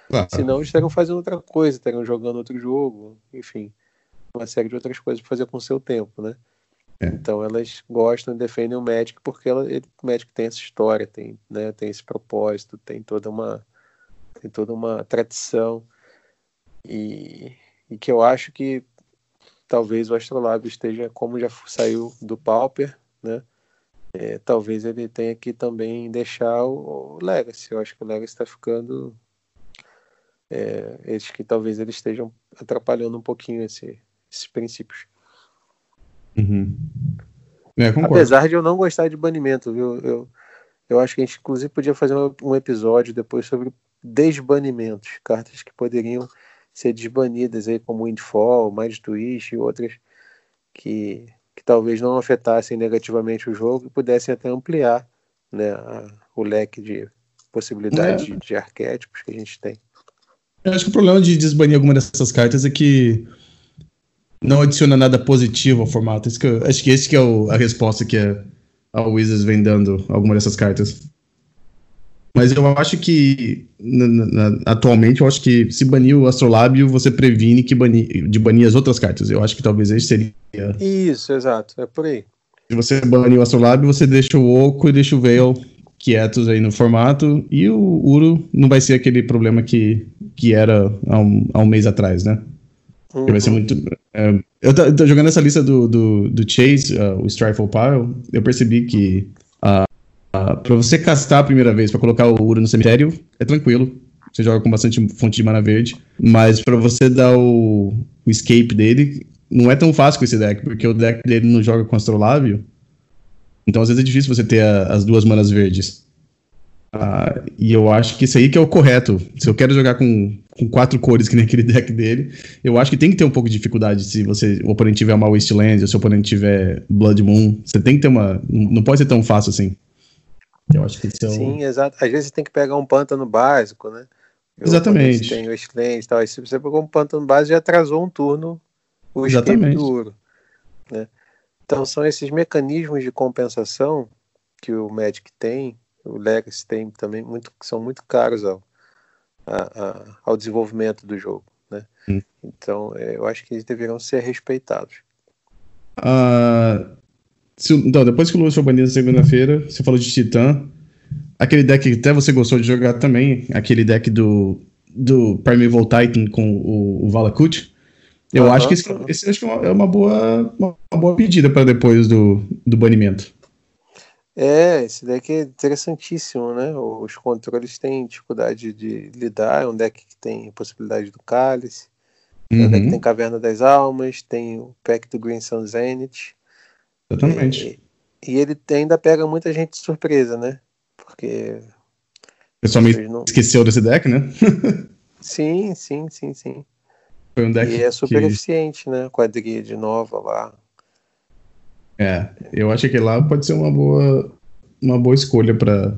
Claro. Senão eles estariam fazendo outra coisa, estariam jogando outro jogo, enfim, uma série de outras coisas para fazer com o seu tempo, né? É. Então elas gostam e defendem o Magic porque ela, ele, o Magic tem essa história, tem, né, tem esse propósito, tem toda uma tem toda uma tradição e, e que eu acho que talvez o Astrolab esteja como já saiu do Pauper, né? É, talvez ele tenha que também deixar o, o Legacy. Eu acho que o Legacy está ficando é, eles que talvez eles estejam atrapalhando um pouquinho esse, esses princípios. Uhum. É, Apesar de eu não gostar de banimento, viu? Eu, eu acho que a gente inclusive podia fazer um episódio depois sobre desbanimentos, cartas que poderiam ser desbanidas aí como Windfall, Mind Twist e outras que, que talvez não afetassem negativamente o jogo e pudessem até ampliar né, a, o leque de possibilidades é. de, de arquétipos que a gente tem. Eu acho que o problema de desbanir alguma dessas cartas é que não adiciona nada positivo ao formato. Acho que, acho que esse que é o, a resposta que a, a Wizards vem dando a alguma dessas cartas. Mas eu acho que na, na, atualmente eu acho que se banir o Astrolábio, você previne que bani, de banir as outras cartas. Eu acho que talvez esse seria. Isso, exato, é por aí. Se você banir o Astrolábio, você deixa o Oco e deixa o Veil quietos aí no formato, e o Uro não vai ser aquele problema que, que era há um, há um mês atrás, né? Uhum. Vai ser muito. É, eu tô, tô, jogando essa lista do, do, do Chase, uh, o Strifle Pile, eu percebi que uh, uh, pra você castar a primeira vez, para colocar o Uro no cemitério, é tranquilo. Você joga com bastante fonte de mana verde. Mas para você dar o, o escape dele, não é tão fácil com esse deck, porque o deck dele não joga com Astrolábio. Então, às vezes é difícil você ter a, as duas manas verdes. Ah, e eu acho que isso aí que é o correto. Se eu quero jogar com, com quatro cores que nem aquele deck dele, eu acho que tem que ter um pouco de dificuldade se você, o oponente tiver uma Wasteland ou se o oponente tiver Blood Moon. Você tem que ter uma. Não pode ser tão fácil assim. Eu acho que isso é o... Sim, exato. Às vezes você tem que pegar um pântano básico, né? Exatamente. Tem Wasteland e tal. Aí se você pegou um pântano básico, já atrasou um turno o Exatamente. duro. Né? Então são esses mecanismos de compensação que o Magic tem, o Legacy tem também, muito, que são muito caros ao, a, a, ao desenvolvimento do jogo. Né? Hum. Então é, eu acho que eles deveriam ser respeitados. Uh, se, então, depois que o Lúcio foi banido na segunda-feira, você falou de Titã. Aquele deck que até você gostou de jogar também, aquele deck do, do Primeval Titan com o, o Valakut. Eu uhum, acho que esse, esse acho que é, é uma boa, uma boa pedida para depois do, do banimento. É, esse deck é interessantíssimo, né? Os controles têm dificuldade de lidar, é um deck que tem possibilidade do cálice, uhum. é um deck que uhum. tem Caverna das Almas, tem o pack do Green Sun Zenith. Exatamente. E, e ele ainda pega muita gente de surpresa, né? Porque. O pessoal me não... esqueceu desse deck, né? sim, sim, sim, sim. Foi um deck e é super que... eficiente, né? Quadrilha de nova lá. É, eu acho que lá pode ser uma boa, uma boa escolha para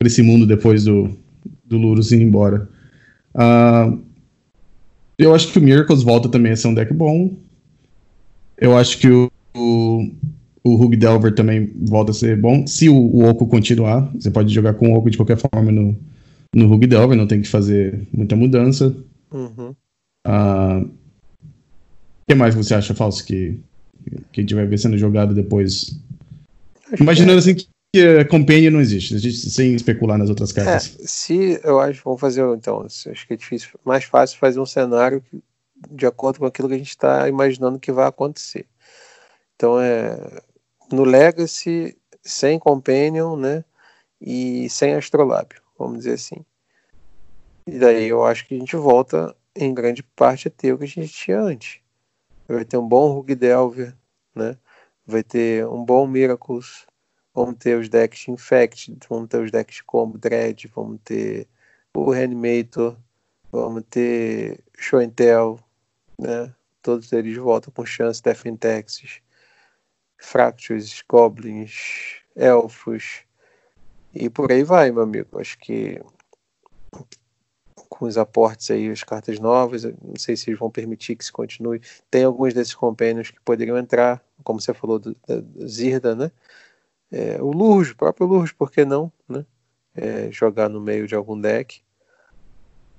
esse mundo depois do, do Lurus ir embora. Uh, eu acho que o Miracles volta também a ser um deck bom. Eu acho que o, o, o Hug Delver também volta a ser bom. Se o, o Oco continuar, você pode jogar com o Oco de qualquer forma no, no Hug Delver, não tem que fazer muita mudança. Uhum. Uh, o que mais você acha, Falso, que, que a gente vai ver sendo jogado depois? Acho Imaginando é... assim que a Companion não existe, existe, sem especular nas outras cartas. É, se eu acho, vamos fazer então, acho que é difícil, mais fácil fazer um cenário de acordo com aquilo que a gente está imaginando que vai acontecer. Então é no Legacy sem Companion, né, e sem Astrolábio, vamos dizer assim. E daí eu acho que a gente volta em grande parte, a ter o que a gente tinha antes. Vai ter um bom Rug Delver, né? vai ter um bom Miracles, vamos ter os decks Infect, vamos ter os decks Combo Dread, vamos ter o Reanimator, vamos ter Show né? Todos eles voltam com chance, Death in Texas, Fractures, Goblins, Elfos, e por aí vai, meu amigo. Acho que com os aportes aí, as cartas novas, não sei se eles vão permitir que se continue. Tem alguns desses companions que poderiam entrar, como você falou do, do Zirda, né? É, o Lurus, o próprio Lurus, por que não, né? É, jogar no meio de algum deck.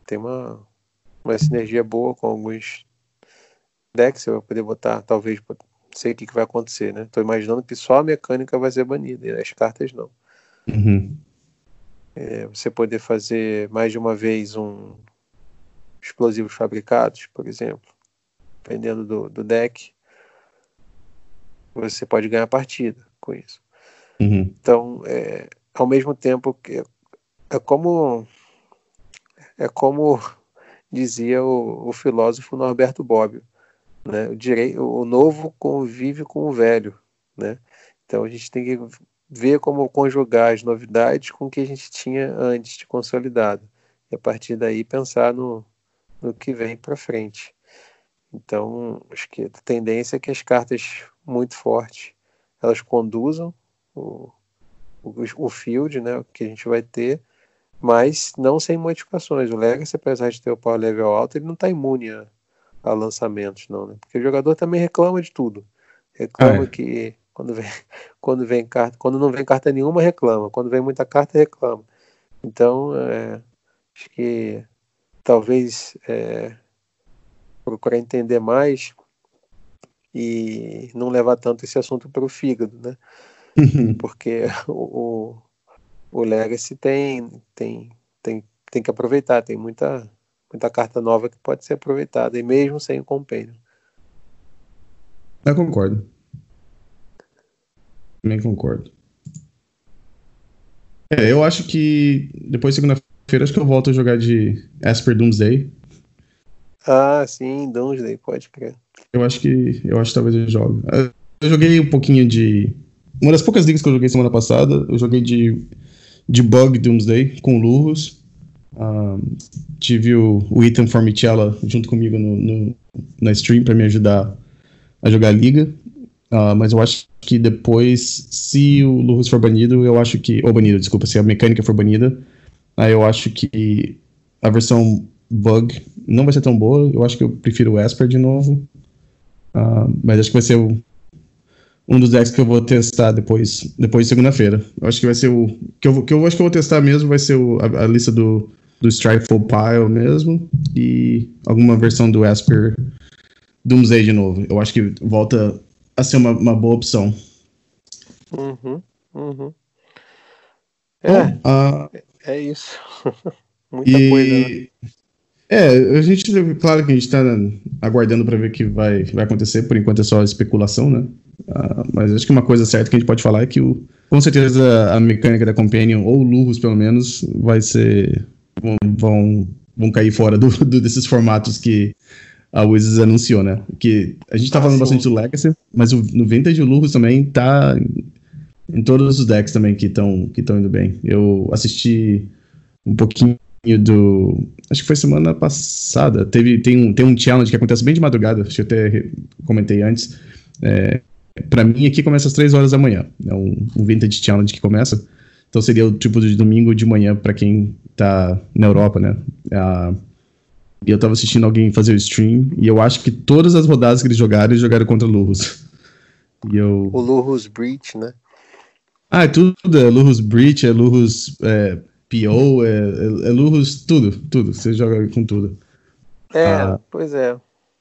Tem uma, uma sinergia boa com alguns decks, você vai poder botar, talvez, sei o que, que vai acontecer, né? Tô imaginando que só a mecânica vai ser banida, e as cartas não. Uhum. É, você poder fazer mais de uma vez um explosivos fabricados, por exemplo, dependendo do, do deck, você pode ganhar partida com isso. Uhum. Então, é, ao mesmo tempo que é como é como dizia o, o filósofo Norberto Bobbio, né? O, direi, o novo convive com o velho, né? Então a gente tem que ver como conjugar as novidades com o que a gente tinha antes de consolidado. E a partir daí pensar no, no que vem para frente. Então, acho que a tendência é que as cartas muito fortes elas conduzam o, o, o field, né, que a gente vai ter, mas não sem modificações. O Legacy, apesar de ter o power level alto, ele não está imune a, a, lançamentos, não, né? Porque o jogador também reclama de tudo. Reclama é. que quando vem, quando vem carta, quando não vem carta nenhuma, reclama. Quando vem muita carta, reclama. Então, é, acho que talvez é, procurar entender mais e não levar tanto esse assunto para o fígado, né? Porque o, o Legacy tem, tem, tem, tem que aproveitar, tem muita, muita carta nova que pode ser aproveitada, e mesmo sem o Companion. Eu concordo. Também concordo. É, eu acho que depois de segunda-feira, acho que eu volto a jogar de Asper Doomsday. Ah, sim, Doomsday, pode crer. Eu acho que. Eu acho que talvez eu jogue. Eu joguei um pouquinho de. Uma das poucas ligas que eu joguei semana passada, eu joguei de, de Bug Doomsday com Lurros. Tive o, o Ethan Formichella junto comigo no, no na stream para me ajudar a jogar a liga. Uh, mas eu acho que depois, se o Lurus for banido, eu acho que. Ou banido, desculpa, se a mecânica for banida, aí eu acho que a versão bug não vai ser tão boa. Eu acho que eu prefiro o Esper de novo. Uh, mas acho que vai ser o, um dos decks que eu vou testar depois, depois de segunda-feira. Eu acho que vai ser o. Que eu, que eu acho que eu vou testar mesmo vai ser o, a, a, lista do, do Strifeful Pile mesmo. E alguma versão do Esper Doomsday de novo. Eu acho que volta a ser uma, uma boa opção. Uhum, uhum. É, Bom, uh, é isso. Muita e, coisa, né? É, a gente, claro que a gente está aguardando para ver o que vai, vai acontecer, por enquanto é só especulação, né? Uh, mas acho que uma coisa certa que a gente pode falar é que o, com certeza a mecânica da Companion, ou Lurros pelo menos, vai ser. Vão, vão, vão cair fora do, do, desses formatos que a Wizards anunciou, né? Que a gente tá ah, falando sim. bastante do Legacy, mas o, no Vintage o Lurus também tá em todos os decks também que estão que indo bem. Eu assisti um pouquinho do. Acho que foi semana passada. Teve, tem, um, tem um challenge que acontece bem de madrugada, acho que eu até comentei antes. É, para mim, aqui começa às 3 horas da manhã. É um, um Vintage Challenge que começa. Então seria o tipo de domingo de manhã para quem tá na Europa, né? É e eu tava assistindo alguém fazer o stream, e eu acho que todas as rodadas que eles jogaram, eles jogaram contra Lurus. E eu... O Lurus Breach, né? Ah, é tudo. É Lurus Breach, é Lurus é, PO, é, é, é tudo, tudo. Você joga com tudo. É, ah, pois é.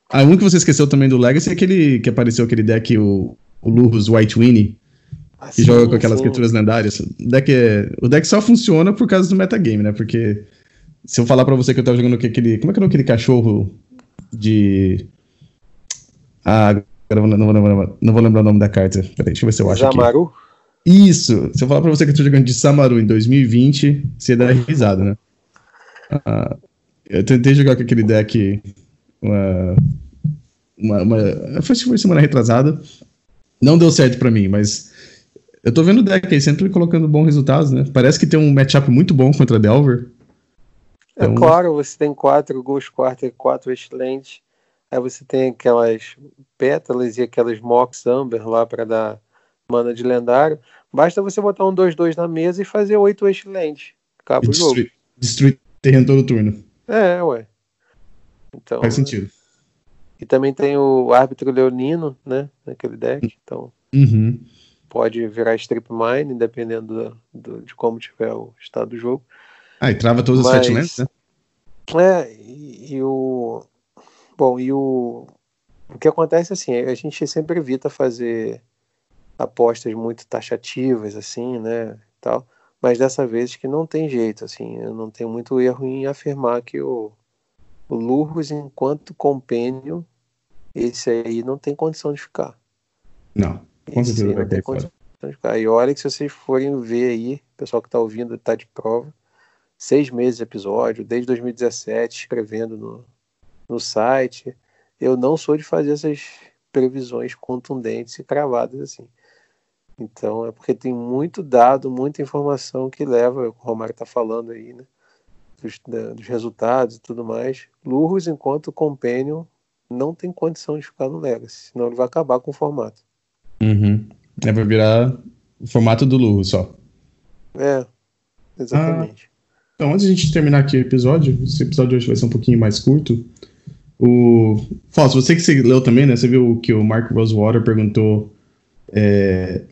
Ah, um que você esqueceu também do Legacy é aquele que apareceu aquele deck, o, o White Winnie. Ah, que sim, joga com aquelas sim. criaturas lendárias. O deck, é, o deck só funciona por causa do metagame, né? Porque se eu falar pra você que eu tava jogando aquele. Como é que era aquele cachorro de. Ah, agora não, não, vou lembrar, não vou lembrar o nome da carta. Peraí, deixa eu ver se eu acho. Samaru? Aqui. Isso! Se eu falar pra você que eu tô jogando de Samaru em 2020, você dá risada, né? Ah, eu tentei jogar com aquele deck. Uma. Uma, uma, foi, foi semana retrasada. Não deu certo pra mim, mas Eu tô vendo o deck aí sempre colocando bons resultados, né? Parece que tem um matchup muito bom contra Delver. É então... É claro, você tem quatro Ghost Quarter e quatro Wastelands. Aí você tem aquelas pétalas e aquelas Mox Amber lá para dar mana de lendário. Basta você botar um 2-2 na mesa e fazer oito Wastelands. Acaba o jogo. Destruir terreno todo turno. É, ué. Então, Faz sentido. E também tem o árbitro leonino, né? Naquele deck. Então. Uhum. Pode virar strip mine, dependendo do, do, de como tiver o estado do jogo. Ah, e trava todas Mas, as fatlands, né? É, e, e, o. Bom, e o. O que acontece assim, a gente sempre evita fazer apostas muito taxativas, assim, né? Tal. Mas dessa vez que não tem jeito, assim, eu não tenho muito erro em afirmar que o, o Lurros, enquanto compênio, esse aí não tem condição de ficar. Não, com certeza vai fora. E olha que se vocês forem ver aí, o pessoal que está ouvindo está de prova, seis meses de episódio, desde 2017, escrevendo no, no site. Eu não sou de fazer essas previsões contundentes e cravadas assim. Então é porque tem muito dado, muita informação que leva, o Romário está falando aí, né? Dos, da, dos, resultados e tudo mais. Lurros, enquanto Companion, não tem condição de ficar no Legacy, senão ele vai acabar com o formato. Uhum. É, vai virar o formato do Lurro só. É, exatamente. Ah, então, antes de a gente terminar aqui o episódio, esse episódio hoje vai ser um pouquinho mais curto. O Fausto, você que você leu também, né? Você viu que o Mark Rosewater perguntou é,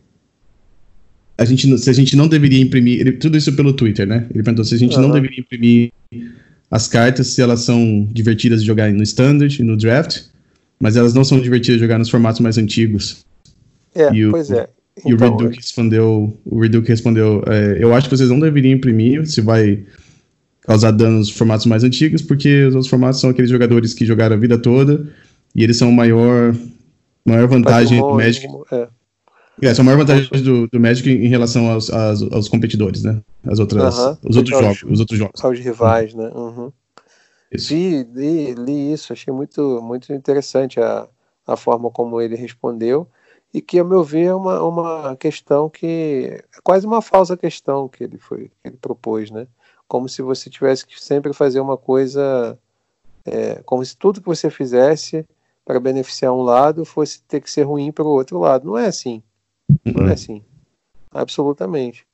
a gente, se a gente não deveria imprimir. Ele, tudo isso pelo Twitter, né? Ele perguntou se a gente uhum. não deveria imprimir as cartas se elas são divertidas de jogar no Standard e no Draft, mas elas não são divertidas de jogar nos formatos mais antigos. É, e o, pois é. E então, o Reduke é. respondeu, o Reduke respondeu, é, eu acho que vocês não deveriam imprimir se vai causar danos nos formatos mais antigos, porque os outros formatos são aqueles jogadores que jogaram a vida toda e eles são a maior, maior vantagem do Magic. É. É, é a maior vantagem do, do Magic em relação aos, aos, aos competidores, né? As outras, uh -huh. os outros aos, jogos, os outros jogos. Aos rivais, né? Uhum. Isso. Li, li, li, isso, achei muito, muito interessante a, a forma como ele respondeu e que, a meu ver, é uma, uma questão que é quase uma falsa questão que ele foi que ele propôs, né? Como se você tivesse que sempre fazer uma coisa, é, como se tudo que você fizesse para beneficiar um lado fosse ter que ser ruim para o outro lado. Não é assim. Não é uhum. assim. Absolutamente.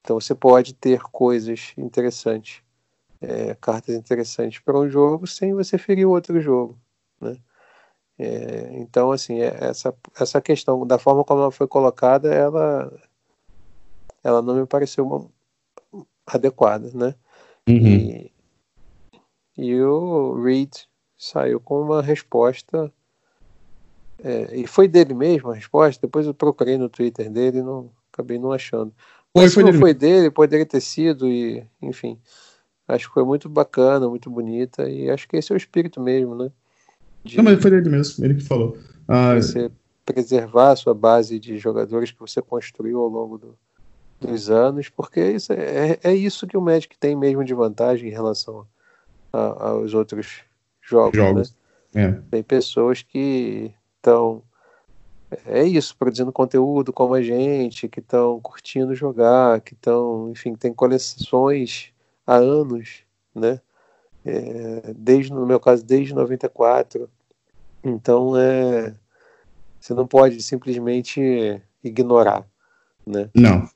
Então você pode ter coisas interessantes, é, cartas interessantes para um jogo sem você ferir o outro jogo. Né? É, então, assim, é, essa, essa questão, da forma como ela foi colocada, ela, ela não me pareceu uma, adequada. Né? Uhum. E, e o Reed saiu com uma resposta é, e foi dele mesmo a resposta? Depois eu procurei no Twitter dele e não, acabei não achando. Mas foi, se não dele. foi dele, poderia ter sido, e enfim. Acho que foi muito bacana, muito bonita, e acho que esse é o espírito mesmo, né? De, não, mas foi dele mesmo, ele que falou. Ah, você preservar a sua base de jogadores que você construiu ao longo do, dos anos, porque isso é, é, é, isso que o Magic tem mesmo de vantagem em relação a, aos outros jogos. jogos. Né? É. Tem pessoas que estão é isso, produzindo conteúdo como a gente, que estão curtindo jogar, que estão, enfim, tem coleções há anos, né? É, desde, no meu caso, desde 94. Então, é, você não pode simplesmente ignorar, né? Não.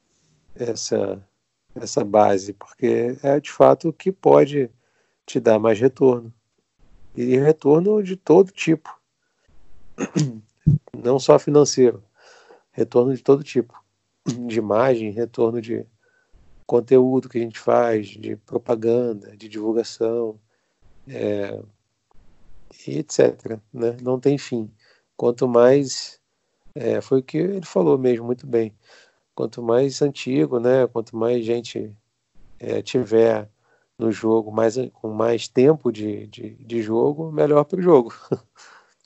Essa, essa base, porque é de fato o que pode te dar mais retorno. E retorno de todo tipo não só financeiro, retorno de todo tipo, de imagem, retorno de conteúdo que a gente faz, de propaganda, de divulgação, é, etc. Né? Não tem fim. Quanto mais, é, foi o que ele falou mesmo muito bem, quanto mais antigo, né? quanto mais gente é, tiver no jogo, mais, com mais tempo de, de, de jogo, melhor para o jogo.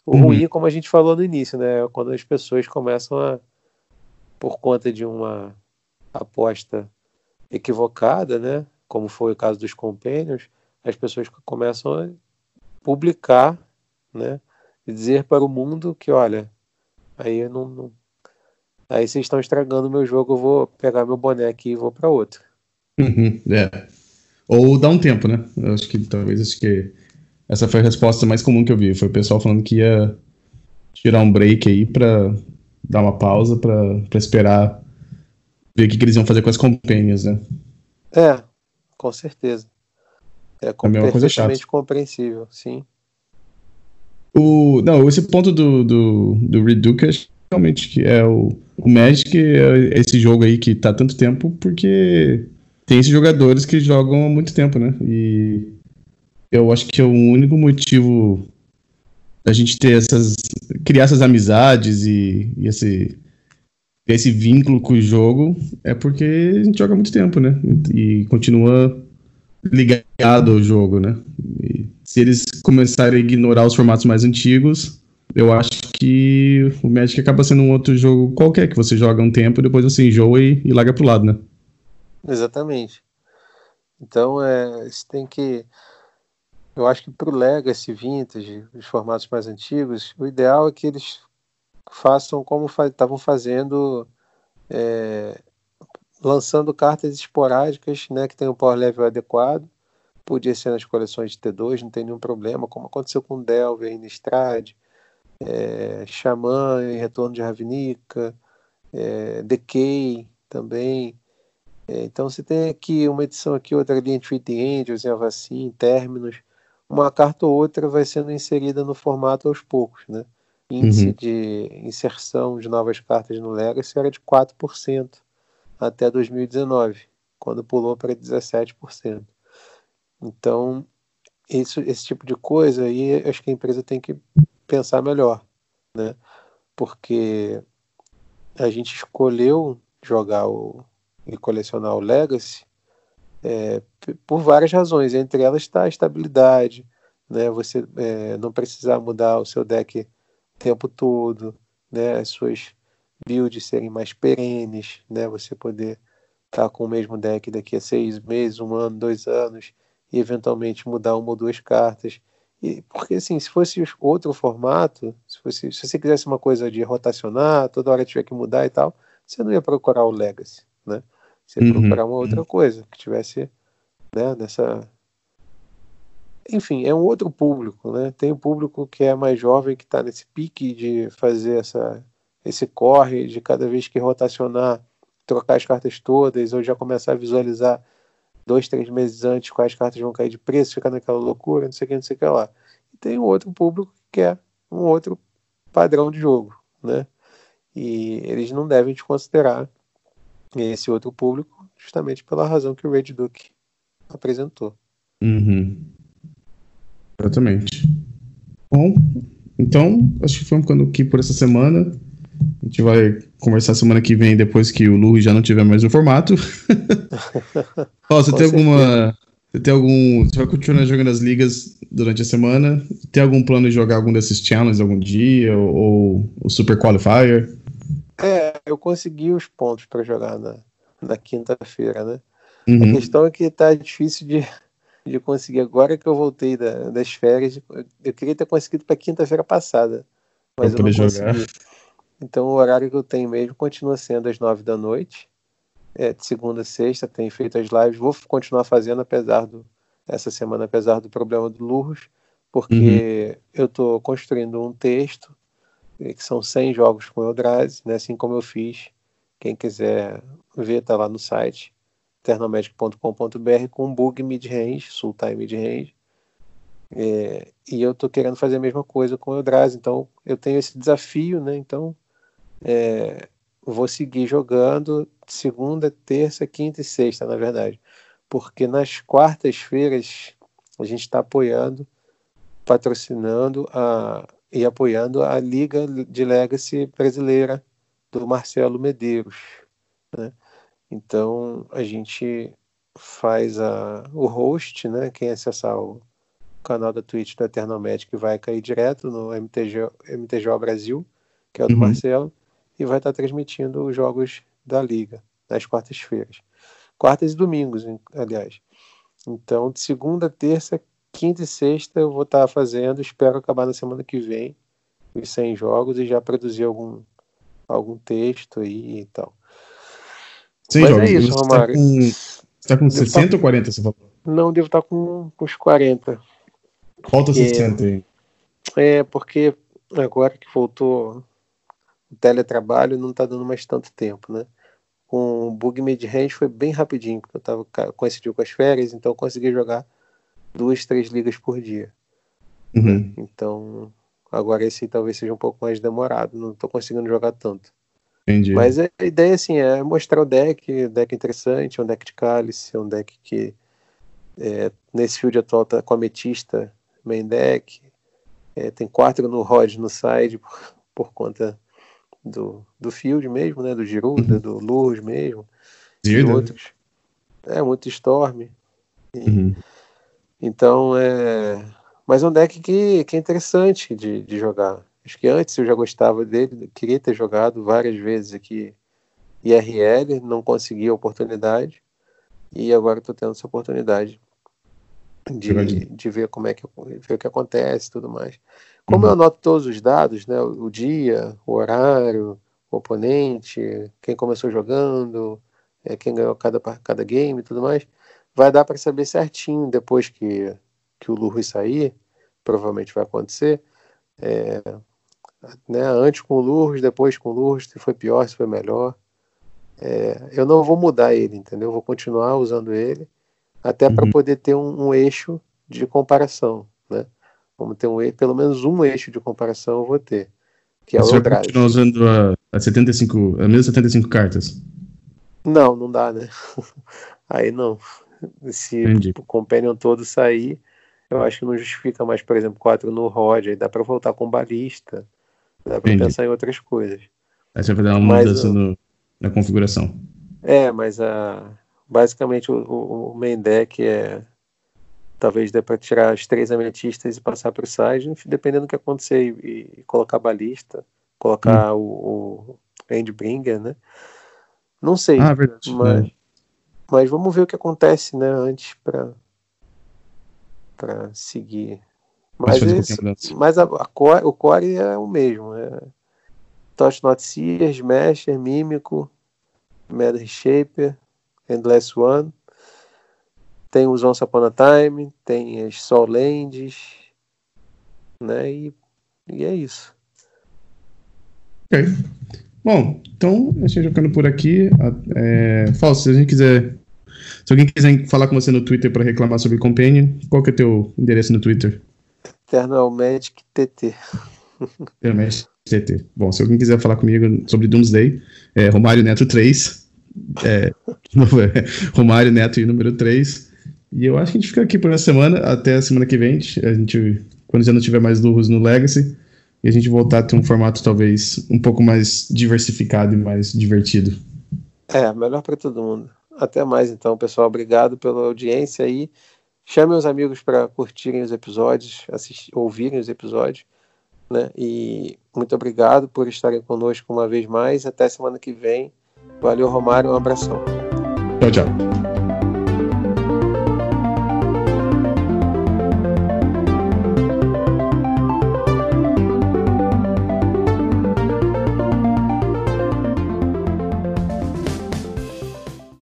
O uhum. ruim, como a gente falou no início, né? É quando as pessoas começam a, por conta de uma aposta equivocada, né? Como foi o caso dos Companions, as pessoas começam a publicar, né? E dizer para o mundo que, olha, aí não, não Aí vocês estão estragando meu jogo, eu vou pegar meu boné aqui e vou para outro. Uhum, é. Ou dá um tempo, né? Eu acho que talvez acho que essa foi a resposta mais comum que eu vi. Foi o pessoal falando que ia tirar um break aí para dar uma pausa para esperar ver o que, que, eles iam fazer com as companhias, né? É, com certeza. É, com, é perfeitamente compreensível, sim. O, não, esse ponto do, do, do Reduke, realmente que é o, o Magic é esse jogo aí que tá tanto tempo porque tem esses jogadores que jogam há muito tempo, né? E eu acho que é o único motivo da gente ter essas. criar essas amizades e, e esse, esse vínculo com o jogo é porque a gente joga muito tempo, né? E continua ligado ao jogo, né? E se eles começarem a ignorar os formatos mais antigos, eu acho que o Magic acaba sendo um outro jogo qualquer que você joga um tempo, depois você enjoa e, e larga pro lado, né? Exatamente. Então, é, você tem que. Eu acho que para o Legacy Vintage, os formatos mais antigos, o ideal é que eles façam como estavam fazendo, é, lançando cartas esporádicas, né, que tem um power level adequado. Podia ser nas coleções de T2, não tem nenhum problema, como aconteceu com Delver, Innistrad, é, Xamã em Retorno de Ravnica, é, Decay também. É, então você tem aqui uma edição aqui, outra ali em Treat Angels, em Avacin, Términos. Uma carta ou outra vai sendo inserida no formato aos poucos, né? Índice uhum. de inserção de novas cartas no Legacy era de 4% até 2019, quando pulou para 17%. Então, isso, esse tipo de coisa aí, acho que a empresa tem que pensar melhor, né? Porque a gente escolheu jogar o, e colecionar o Legacy é, por várias razões. Entre elas está a estabilidade, né? Você é, não precisar mudar o seu deck tempo todo, né? As suas builds serem mais perenes, né? Você poder estar tá com o mesmo deck daqui a seis meses, um ano, dois anos e eventualmente mudar uma ou duas cartas. E, porque assim, se fosse outro formato, se, fosse, se você quisesse uma coisa de rotacionar, toda hora tiver que mudar e tal, você não ia procurar o Legacy, né? Você uhum. procurar uma outra coisa que tivesse né, nessa. Enfim, é um outro público, né? Tem o um público que é mais jovem, que está nesse pique de fazer essa, esse corre, de cada vez que rotacionar, trocar as cartas todas, ou já começar a visualizar dois, três meses antes quais cartas vão cair de preço, ficar naquela loucura, não sei o que, não sei o que lá. E tem um outro público que quer um outro padrão de jogo, né? E eles não devem te considerar esse outro público, justamente pela razão que o Red Duke apresentou. Uhum. Exatamente. Bom, então, acho que foi ficando aqui por essa semana. A gente vai conversar semana que vem, depois que o Lu já não tiver mais o formato. Ó, você tem alguma. Você tem algum. Você vai continuar jogando as ligas durante a semana? Tem algum plano de jogar algum desses challenges algum dia? Ou o Super Qualifier? É, eu consegui os pontos para jogar na, na quinta-feira, né? Uhum. A questão é que tá difícil de, de conseguir. Agora que eu voltei da, das férias, eu queria ter conseguido para quinta-feira passada, mas eu não jogar. consegui. Então o horário que eu tenho mesmo continua sendo às nove da noite. É, de segunda a sexta, tenho feito as lives. Vou continuar fazendo, apesar do. Essa semana, apesar do problema do Lurros, porque uhum. eu estou construindo um texto que são 100 jogos com Eldrazi, né, assim como eu fiz. Quem quiser ver, tá lá no site eternalmagic.com.br com bug mid-range, sultai mid-range. É, e eu tô querendo fazer a mesma coisa com o Eldrazi, então eu tenho esse desafio, né? Então é, vou seguir jogando segunda, terça, quinta e sexta, na verdade. Porque nas quartas-feiras a gente está apoiando, patrocinando a, e apoiando a Liga de Legacy brasileira do Marcelo Medeiros. Né? Então a gente faz a, o host, né? quem acessar o canal da Twitch do Eternal Magic vai cair direto no MTG, MTG Brasil, que é o do uhum. Marcelo, e vai estar transmitindo os jogos da Liga nas quartas-feiras. Quartas e domingos, aliás. Então, de segunda, terça, quinta e sexta eu vou estar fazendo, espero acabar na semana que vem, os 100 jogos e já produzir algum, algum texto aí e tal. Sim, Mas é isso, Romário. Você está com, tá com 60 ou 40, você falou? Não, devo estar tá com, com os 40. Falta 60 aí. É, porque agora que voltou o teletrabalho, não está dando mais tanto tempo, né? Com o bug mid-range foi bem rapidinho, porque eu tava, coincidiu com as férias, então eu consegui jogar duas, três ligas por dia. Uhum. Então, agora esse talvez seja um pouco mais demorado, não estou conseguindo jogar tanto. Entendi. Mas a ideia assim é mostrar o deck, deck interessante, um deck de cálice, um deck que é, nesse field atual tá com ametista main deck, é, tem quatro no Rod no side por, por conta do, do field mesmo, né? Do Giruda, uhum. do Lurus mesmo, e outros. É, muito Storm. E, uhum. Então é. Mas é um deck que, que é interessante de, de jogar. Acho que antes eu já gostava dele, queria ter jogado várias vezes aqui IRL, não consegui a oportunidade. E agora estou tendo essa oportunidade de, de ver como é que ver o que acontece e tudo mais. Como uhum. eu anoto todos os dados, né, o dia, o horário, o oponente, quem começou jogando, é, quem ganhou cada, cada game e tudo mais, vai dar para saber certinho depois que, que o Lurus sair, provavelmente vai acontecer, é, né, antes com o Lurus, depois com o Lurus, se foi pior, se foi melhor. É, eu não vou mudar ele, entendeu? Eu vou continuar usando ele, até uhum. para poder ter um, um, eixo de comparação, né? Vamos ter um pelo menos um eixo de comparação eu vou ter, que é Você o vai continuar usando a, a 75, a mesma 75 cartas? Não, não dá, né? Aí não. Se Entendi. o Companion todo sair, eu acho que não justifica mais, por exemplo, 4 no Rod, aí dá para voltar com balista, Dá para pensar em outras coisas. Aí você vai fazer uma mudança no, na configuração. É, mas a, basicamente o, o main deck é. Talvez dê para tirar as três ametistas e passar para o side, dependendo do que acontecer, e, e colocar balista, colocar hum. o, o Endbringer, né? Não sei. Ah, verdade. Mas, é. mas vamos ver o que acontece, né, antes para para seguir mas, esse, mas a, a core, o core é o mesmo. É Touch Not Seer, Smasher, Mímico, Mad Shaper, Endless One. Tem os Once Upon a Time, tem as Soul Lands, né? E, e é isso. Ok. Bom, então a gente ficando por aqui. É, Falso, se a gente quiser. Se alguém quiser falar com você no Twitter para reclamar sobre Companion, qual que é o teu endereço no Twitter? Eternal Magic TT. Eternal Magic TT. Bom, se alguém quiser falar comigo sobre Doomsday, é Romário Neto 3. É, Romário Neto número 3. E eu acho que a gente fica aqui por essa semana, até a semana que vem. A gente, quando já não tiver mais lurros no Legacy, e a gente voltar a ter um formato talvez um pouco mais diversificado e mais divertido. É, melhor para todo mundo. Até mais então, pessoal. Obrigado pela audiência aí. Chame os amigos para curtirem os episódios, assistir, ouvirem os episódios. Né? E muito obrigado por estarem conosco uma vez mais. Até semana que vem. Valeu, Romário. Um abração. Tchau, tchau.